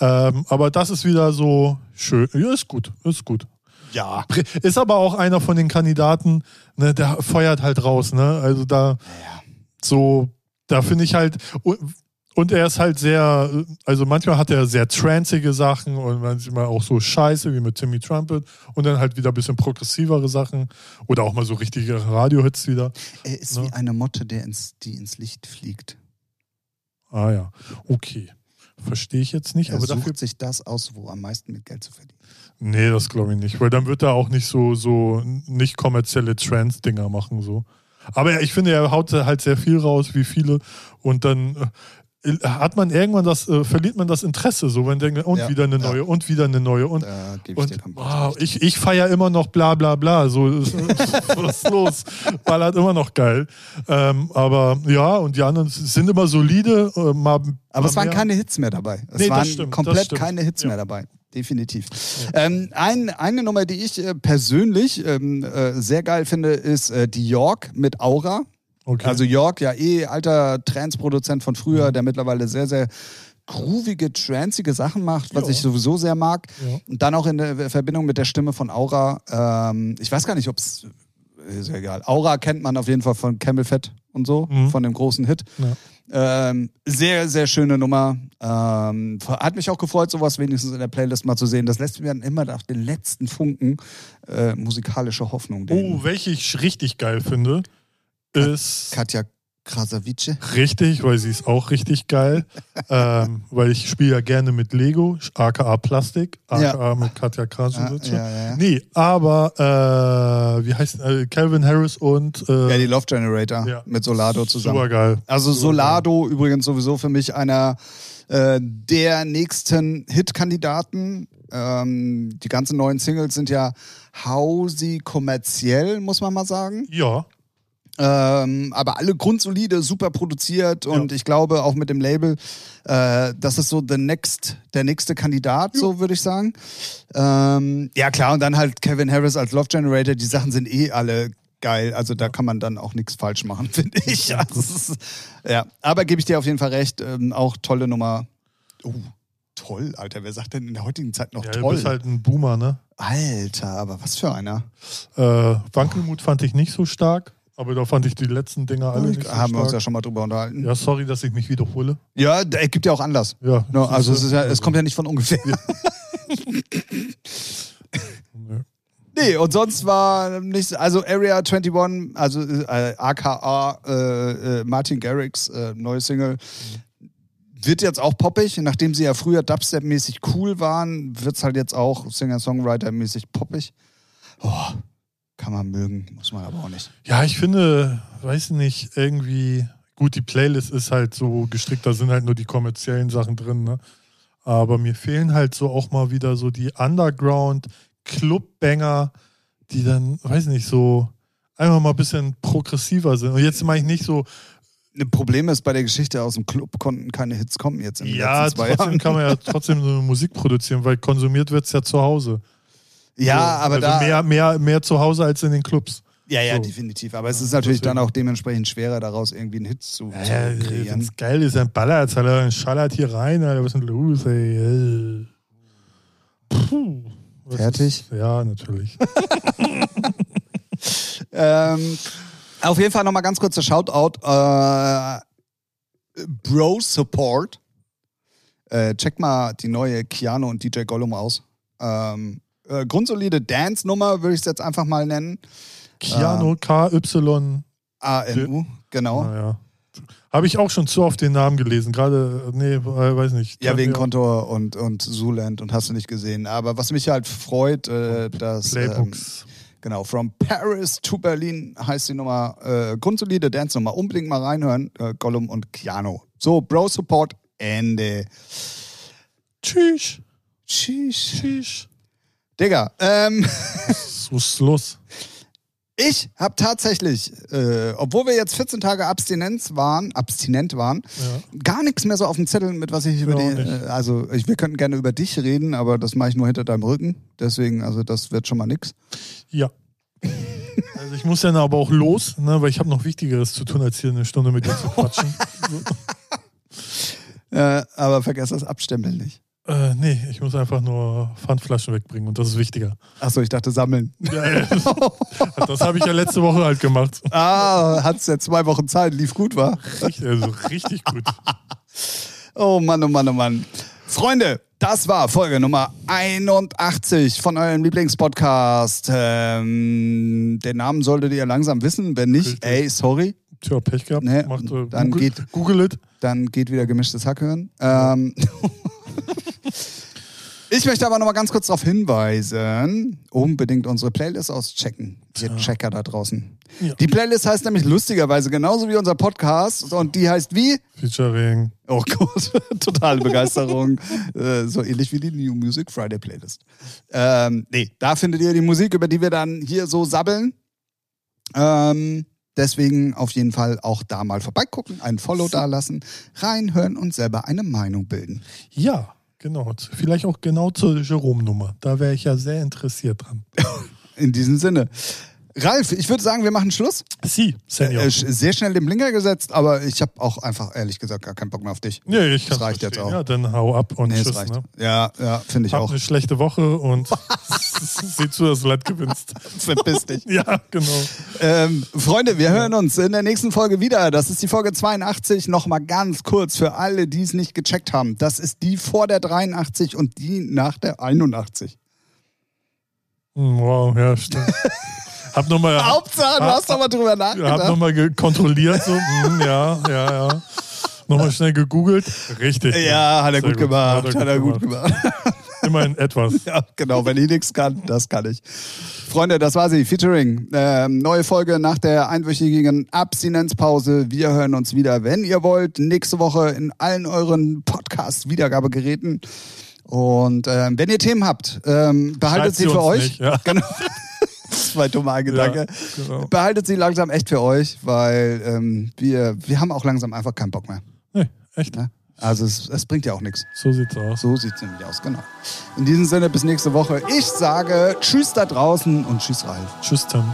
Ähm, aber das ist wieder so schön. Ja, ist gut, ist gut. Ja. Ist aber auch einer von den Kandidaten, ne, der feuert halt raus, ne? Also da so, da finde ich halt, und, er ist halt sehr, also manchmal hat er sehr tranzige Sachen und manchmal auch so Scheiße wie mit Timmy Trumpet und dann halt wieder ein bisschen progressivere Sachen oder auch mal so richtige Radiohits wieder. Er ist Ne? wie eine Motte, der ins, die ins Licht fliegt. Ah ja, okay. Verstehe ich jetzt nicht, Er aber sucht dafür. sich das aus, wo am meisten mit Geld zu verdienen. Nee, das glaube ich nicht, weil dann wird er auch nicht so, so nicht kommerzielle Trance-Dinger machen. so. Aber ich finde, er haut halt sehr viel raus, wie viele. Und dann äh, hat man irgendwann das, äh, verliert man das Interesse, so wenn denkt, und Ja, wieder eine ja. neue und wieder eine neue und und wow, ich, ich feiere immer noch bla bla bla. So, was ist los? Ballert immer noch geil. Ähm, aber ja, und die anderen sind immer solide. Äh, mal, Aber mal es waren mehr. keine Hits mehr dabei. Es Nee, waren stimmt, komplett keine Hits Ja. mehr dabei. Definitiv. Ähm, ein, eine Nummer, die ich äh, persönlich ähm, äh, sehr geil finde, ist äh, die York mit Aura. Okay. Also York, ja eh alter Trance-Produzent von früher, der mittlerweile sehr, sehr groovige, tranzige Sachen macht, was Ja. ich sowieso sehr mag. Ja. Und dann auch in der Verbindung mit der Stimme von Aura. Ähm, ich weiß gar nicht, ob es ist ja egal. Aura kennt man auf jeden Fall von Camel Fett und so, Mhm. von dem großen Hit. Ja. Ähm, sehr, sehr schöne Nummer. Ähm, hat mich auch gefreut, sowas wenigstens in der Playlist mal zu sehen. Das lässt mir dann immer auf den letzten Funken äh, musikalische Hoffnung. Den Oh, welche ich richtig geil finde, ist Katja Krasavice. richtig, weil sie ist auch richtig geil. ähm, weil ich spiele ja gerne mit Lego, aka Plastik, aka mit Katja Ja, Krasowitsch. ja, ja. Nee, aber äh, wie heißt äh, Calvin Harris und äh, ja, die Love Generator Ja. mit Solado zusammen. super geil. Also Solado übrigens sowieso für mich einer äh, der nächsten Hit-Kandidaten. Ähm, die ganzen neuen Singles sind ja hausy kommerziell, muss man mal sagen. Ja, Ähm, aber alle grundsolide, super produziert und ich glaube auch mit dem Label, äh, das ist so the next, der nächste Kandidat, so würde ich sagen. Ähm, ja klar, und dann halt Kevin Harris als Love Generator, die Sachen sind eh alle geil. Also da kann man dann auch nichts falsch machen, finde ich. Also, ist, ja, aber gebe ich dir auf jeden Fall recht. Ähm, auch tolle Nummer. Oh, toll, Alter. Wer sagt denn in der heutigen Zeit noch Ja, du toll? bist halt ein Boomer, ne? Alter, aber was für einer. Äh, Wankelmut fand ich nicht so stark, aber da fand ich die letzten Dinger alle nicht so Haben wir uns ja stark. schon mal drüber unterhalten. Ja, Ja, sorry, dass ich mich wiederhole. ja es gibt ja auch Anlass. Ja, No, also es, ja, es kommt ja nicht von ungefähr. nö. Nee, und sonst war nichts, also Area 21, also äh, aka äh, äh, Martin Garrix, äh, neue Single, wird jetzt auch poppig. Nachdem sie ja früher Dubstep-mäßig cool waren, wird es halt jetzt auch Singer-Songwriter-mäßig poppig. Oh, kann man mögen, muss man aber auch nicht. Ja, ich finde, weiß nicht, irgendwie, gut, die Playlist ist halt so gestrickt, da sind halt nur die kommerziellen Sachen drin, ne? Aber mir fehlen halt so auch mal wieder so die Underground-Clubbanger, die dann, weiß nicht, so einfach mal ein bisschen progressiver sind. Und jetzt meine ich nicht so, Ein Problem ist, bei der Geschichte aus dem Club konnten keine Hits kommen jetzt in den ja, letzten zwei trotzdem Jahren. kann man ja trotzdem so eine Musik produzieren, weil konsumiert wird es ja zu Hause. Ja, so, aber also da. Mehr, mehr, mehr zu Hause als in den Clubs. ja, ja, so. definitiv. Aber es ist natürlich dann auch dementsprechend schwerer, daraus irgendwie einen Hit zu, Ja, zu kreieren. wenn's geil ist, ein ballert, Alter, ein schallert hier rein, Alter, was ist denn los, ey? Puh. Fertig? Ist, ja, natürlich. Ähm, auf jeden Fall nochmal ganz kurzer Shoutout. Äh, Bro Support. Äh, check mal die neue Keanu und DJ Gollum aus. Ähm, äh, grundsolide Dance-Nummer, würde ich es jetzt einfach mal nennen. Keanu KY, ANU, genau. naja. Habe ich auch schon zu oft den Namen gelesen. Gerade, nee, äh, weiß nicht. Ja, wegen Kontor und, und Zuland und hast du nicht gesehen. Aber was mich halt freut, äh, dass. Ähm, Playbooks. Genau, From Paris to Berlin heißt die Nummer. Äh, grundsolide Dance-Nummer. Unbedingt mal reinhören. Äh, Gollum und Keanu. So, Bro Support, Ende. Tschüss. Tschüss. Tschüss. Digga, ähm, So ist los. ich habe tatsächlich, äh, obwohl wir jetzt 14 Tage Abstinenz waren, abstinent waren, Ja. gar nichts mehr so auf dem Zettel, mit was ich über Ja, die. auch nicht. Äh, also, ich, wir könnten gerne über dich reden, aber das mache ich nur hinter deinem Rücken. Deswegen, also, das wird schon mal nix. Ja. Also ich muss dann aber auch los, ne, weil ich habe noch Wichtigeres zu tun, als hier eine Stunde mit dir zu quatschen. Äh, aber vergesst das Abstempeln nicht. Äh, nee, ich muss einfach nur Pfandflaschen wegbringen und das ist wichtiger. Achso, ich dachte sammeln. Ja. Das habe ich ja letzte Woche halt gemacht. ah, hat's ja zwei Wochen Zeit, lief gut, war. Richtig, also richtig gut. Oh Mann, oh Mann, oh Mann. Freunde, das war Folge Nummer 81 von eurem Lieblingspodcast. Ähm, den Namen solltet ihr langsam wissen. Wenn nicht, Richtig. ey, sorry, Tja, Pech gehabt. Nee, Macht, äh, dann Google, geht- Google it. Dann geht wieder gemischtes Hack hören. Ähm, ich möchte aber noch mal ganz kurz darauf hinweisen, unbedingt unsere Playlist auschecken, ihr Checker da draußen. Ja. Die Playlist heißt nämlich lustigerweise genauso wie unser Podcast und die heißt wie? Featuring. Oh Gott, totale Begeisterung. äh, so ähnlich wie die New Music Friday Playlist. Ähm, nee, da findet ihr die Musik, über die wir dann hier so sabbeln. Ähm, deswegen auf jeden Fall auch da mal vorbeigucken, ein Follow dalassen, reinhören und selber eine Meinung bilden. Ja, genau. Vielleicht auch genau zur Jerome-Nummer. Da wäre ich ja sehr interessiert dran. In diesem Sinne. Ralf, ich würde sagen, wir machen Schluss. Sie, Senior. Äh, sehr schnell den Blinker gesetzt, aber ich habe auch einfach ehrlich gesagt gar keinen Bock mehr auf dich. nee, ich das kann reicht jetzt auch. Ja, dann hau ab und Nee, tschüss. reicht. Ne? Ja, ja, finde ich Hab auch. eine schlechte Woche und sieh zu, dass du Leid gewinnst. Verpiss dich. Ja, genau. Ähm, Freunde, wir hören uns in der nächsten Folge wieder. Das ist die Folge 82. Nochmal ganz kurz für alle, die es nicht gecheckt haben. Das ist die vor der 83 und die nach der 81. Hm, Wow, ja, stimmt. Hab nochmal Hauptsache, du hast doch mal drüber hab nachgedacht. noch mal kontrolliert, so, hm, ja, ja, ja. Nochmal schnell gegoogelt. Richtig. Ja, hat er Sehr gut gemacht. Hat er gut gemacht. gemacht. Immerhin etwas. Ja, genau. Wenn ich nichts kann, das kann ich. Freunde, das war sie. Featuring. Ähm, neue Folge nach der einwöchigen Abstinenzpause. Wir hören uns wieder, wenn ihr wollt, nächste Woche in allen euren Podcast-Wiedergabegeräten. Und ähm, wenn ihr Themen habt, ähm, behaltet sie sie für euch. nicht, ja. Genau. Zwei dumme Gedanke. Ja, genau. Behaltet sie langsam echt für euch, weil ähm, wir, wir haben auch langsam einfach keinen Bock mehr. Nee, echt. Ne? Also es, es bringt ja auch nichts. So sieht's aus. So sieht es nämlich aus, genau. In diesem Sinne, bis nächste Woche. Ich sage Tschüss da draußen und Tschüss, Ralf. Tschüss, Tim.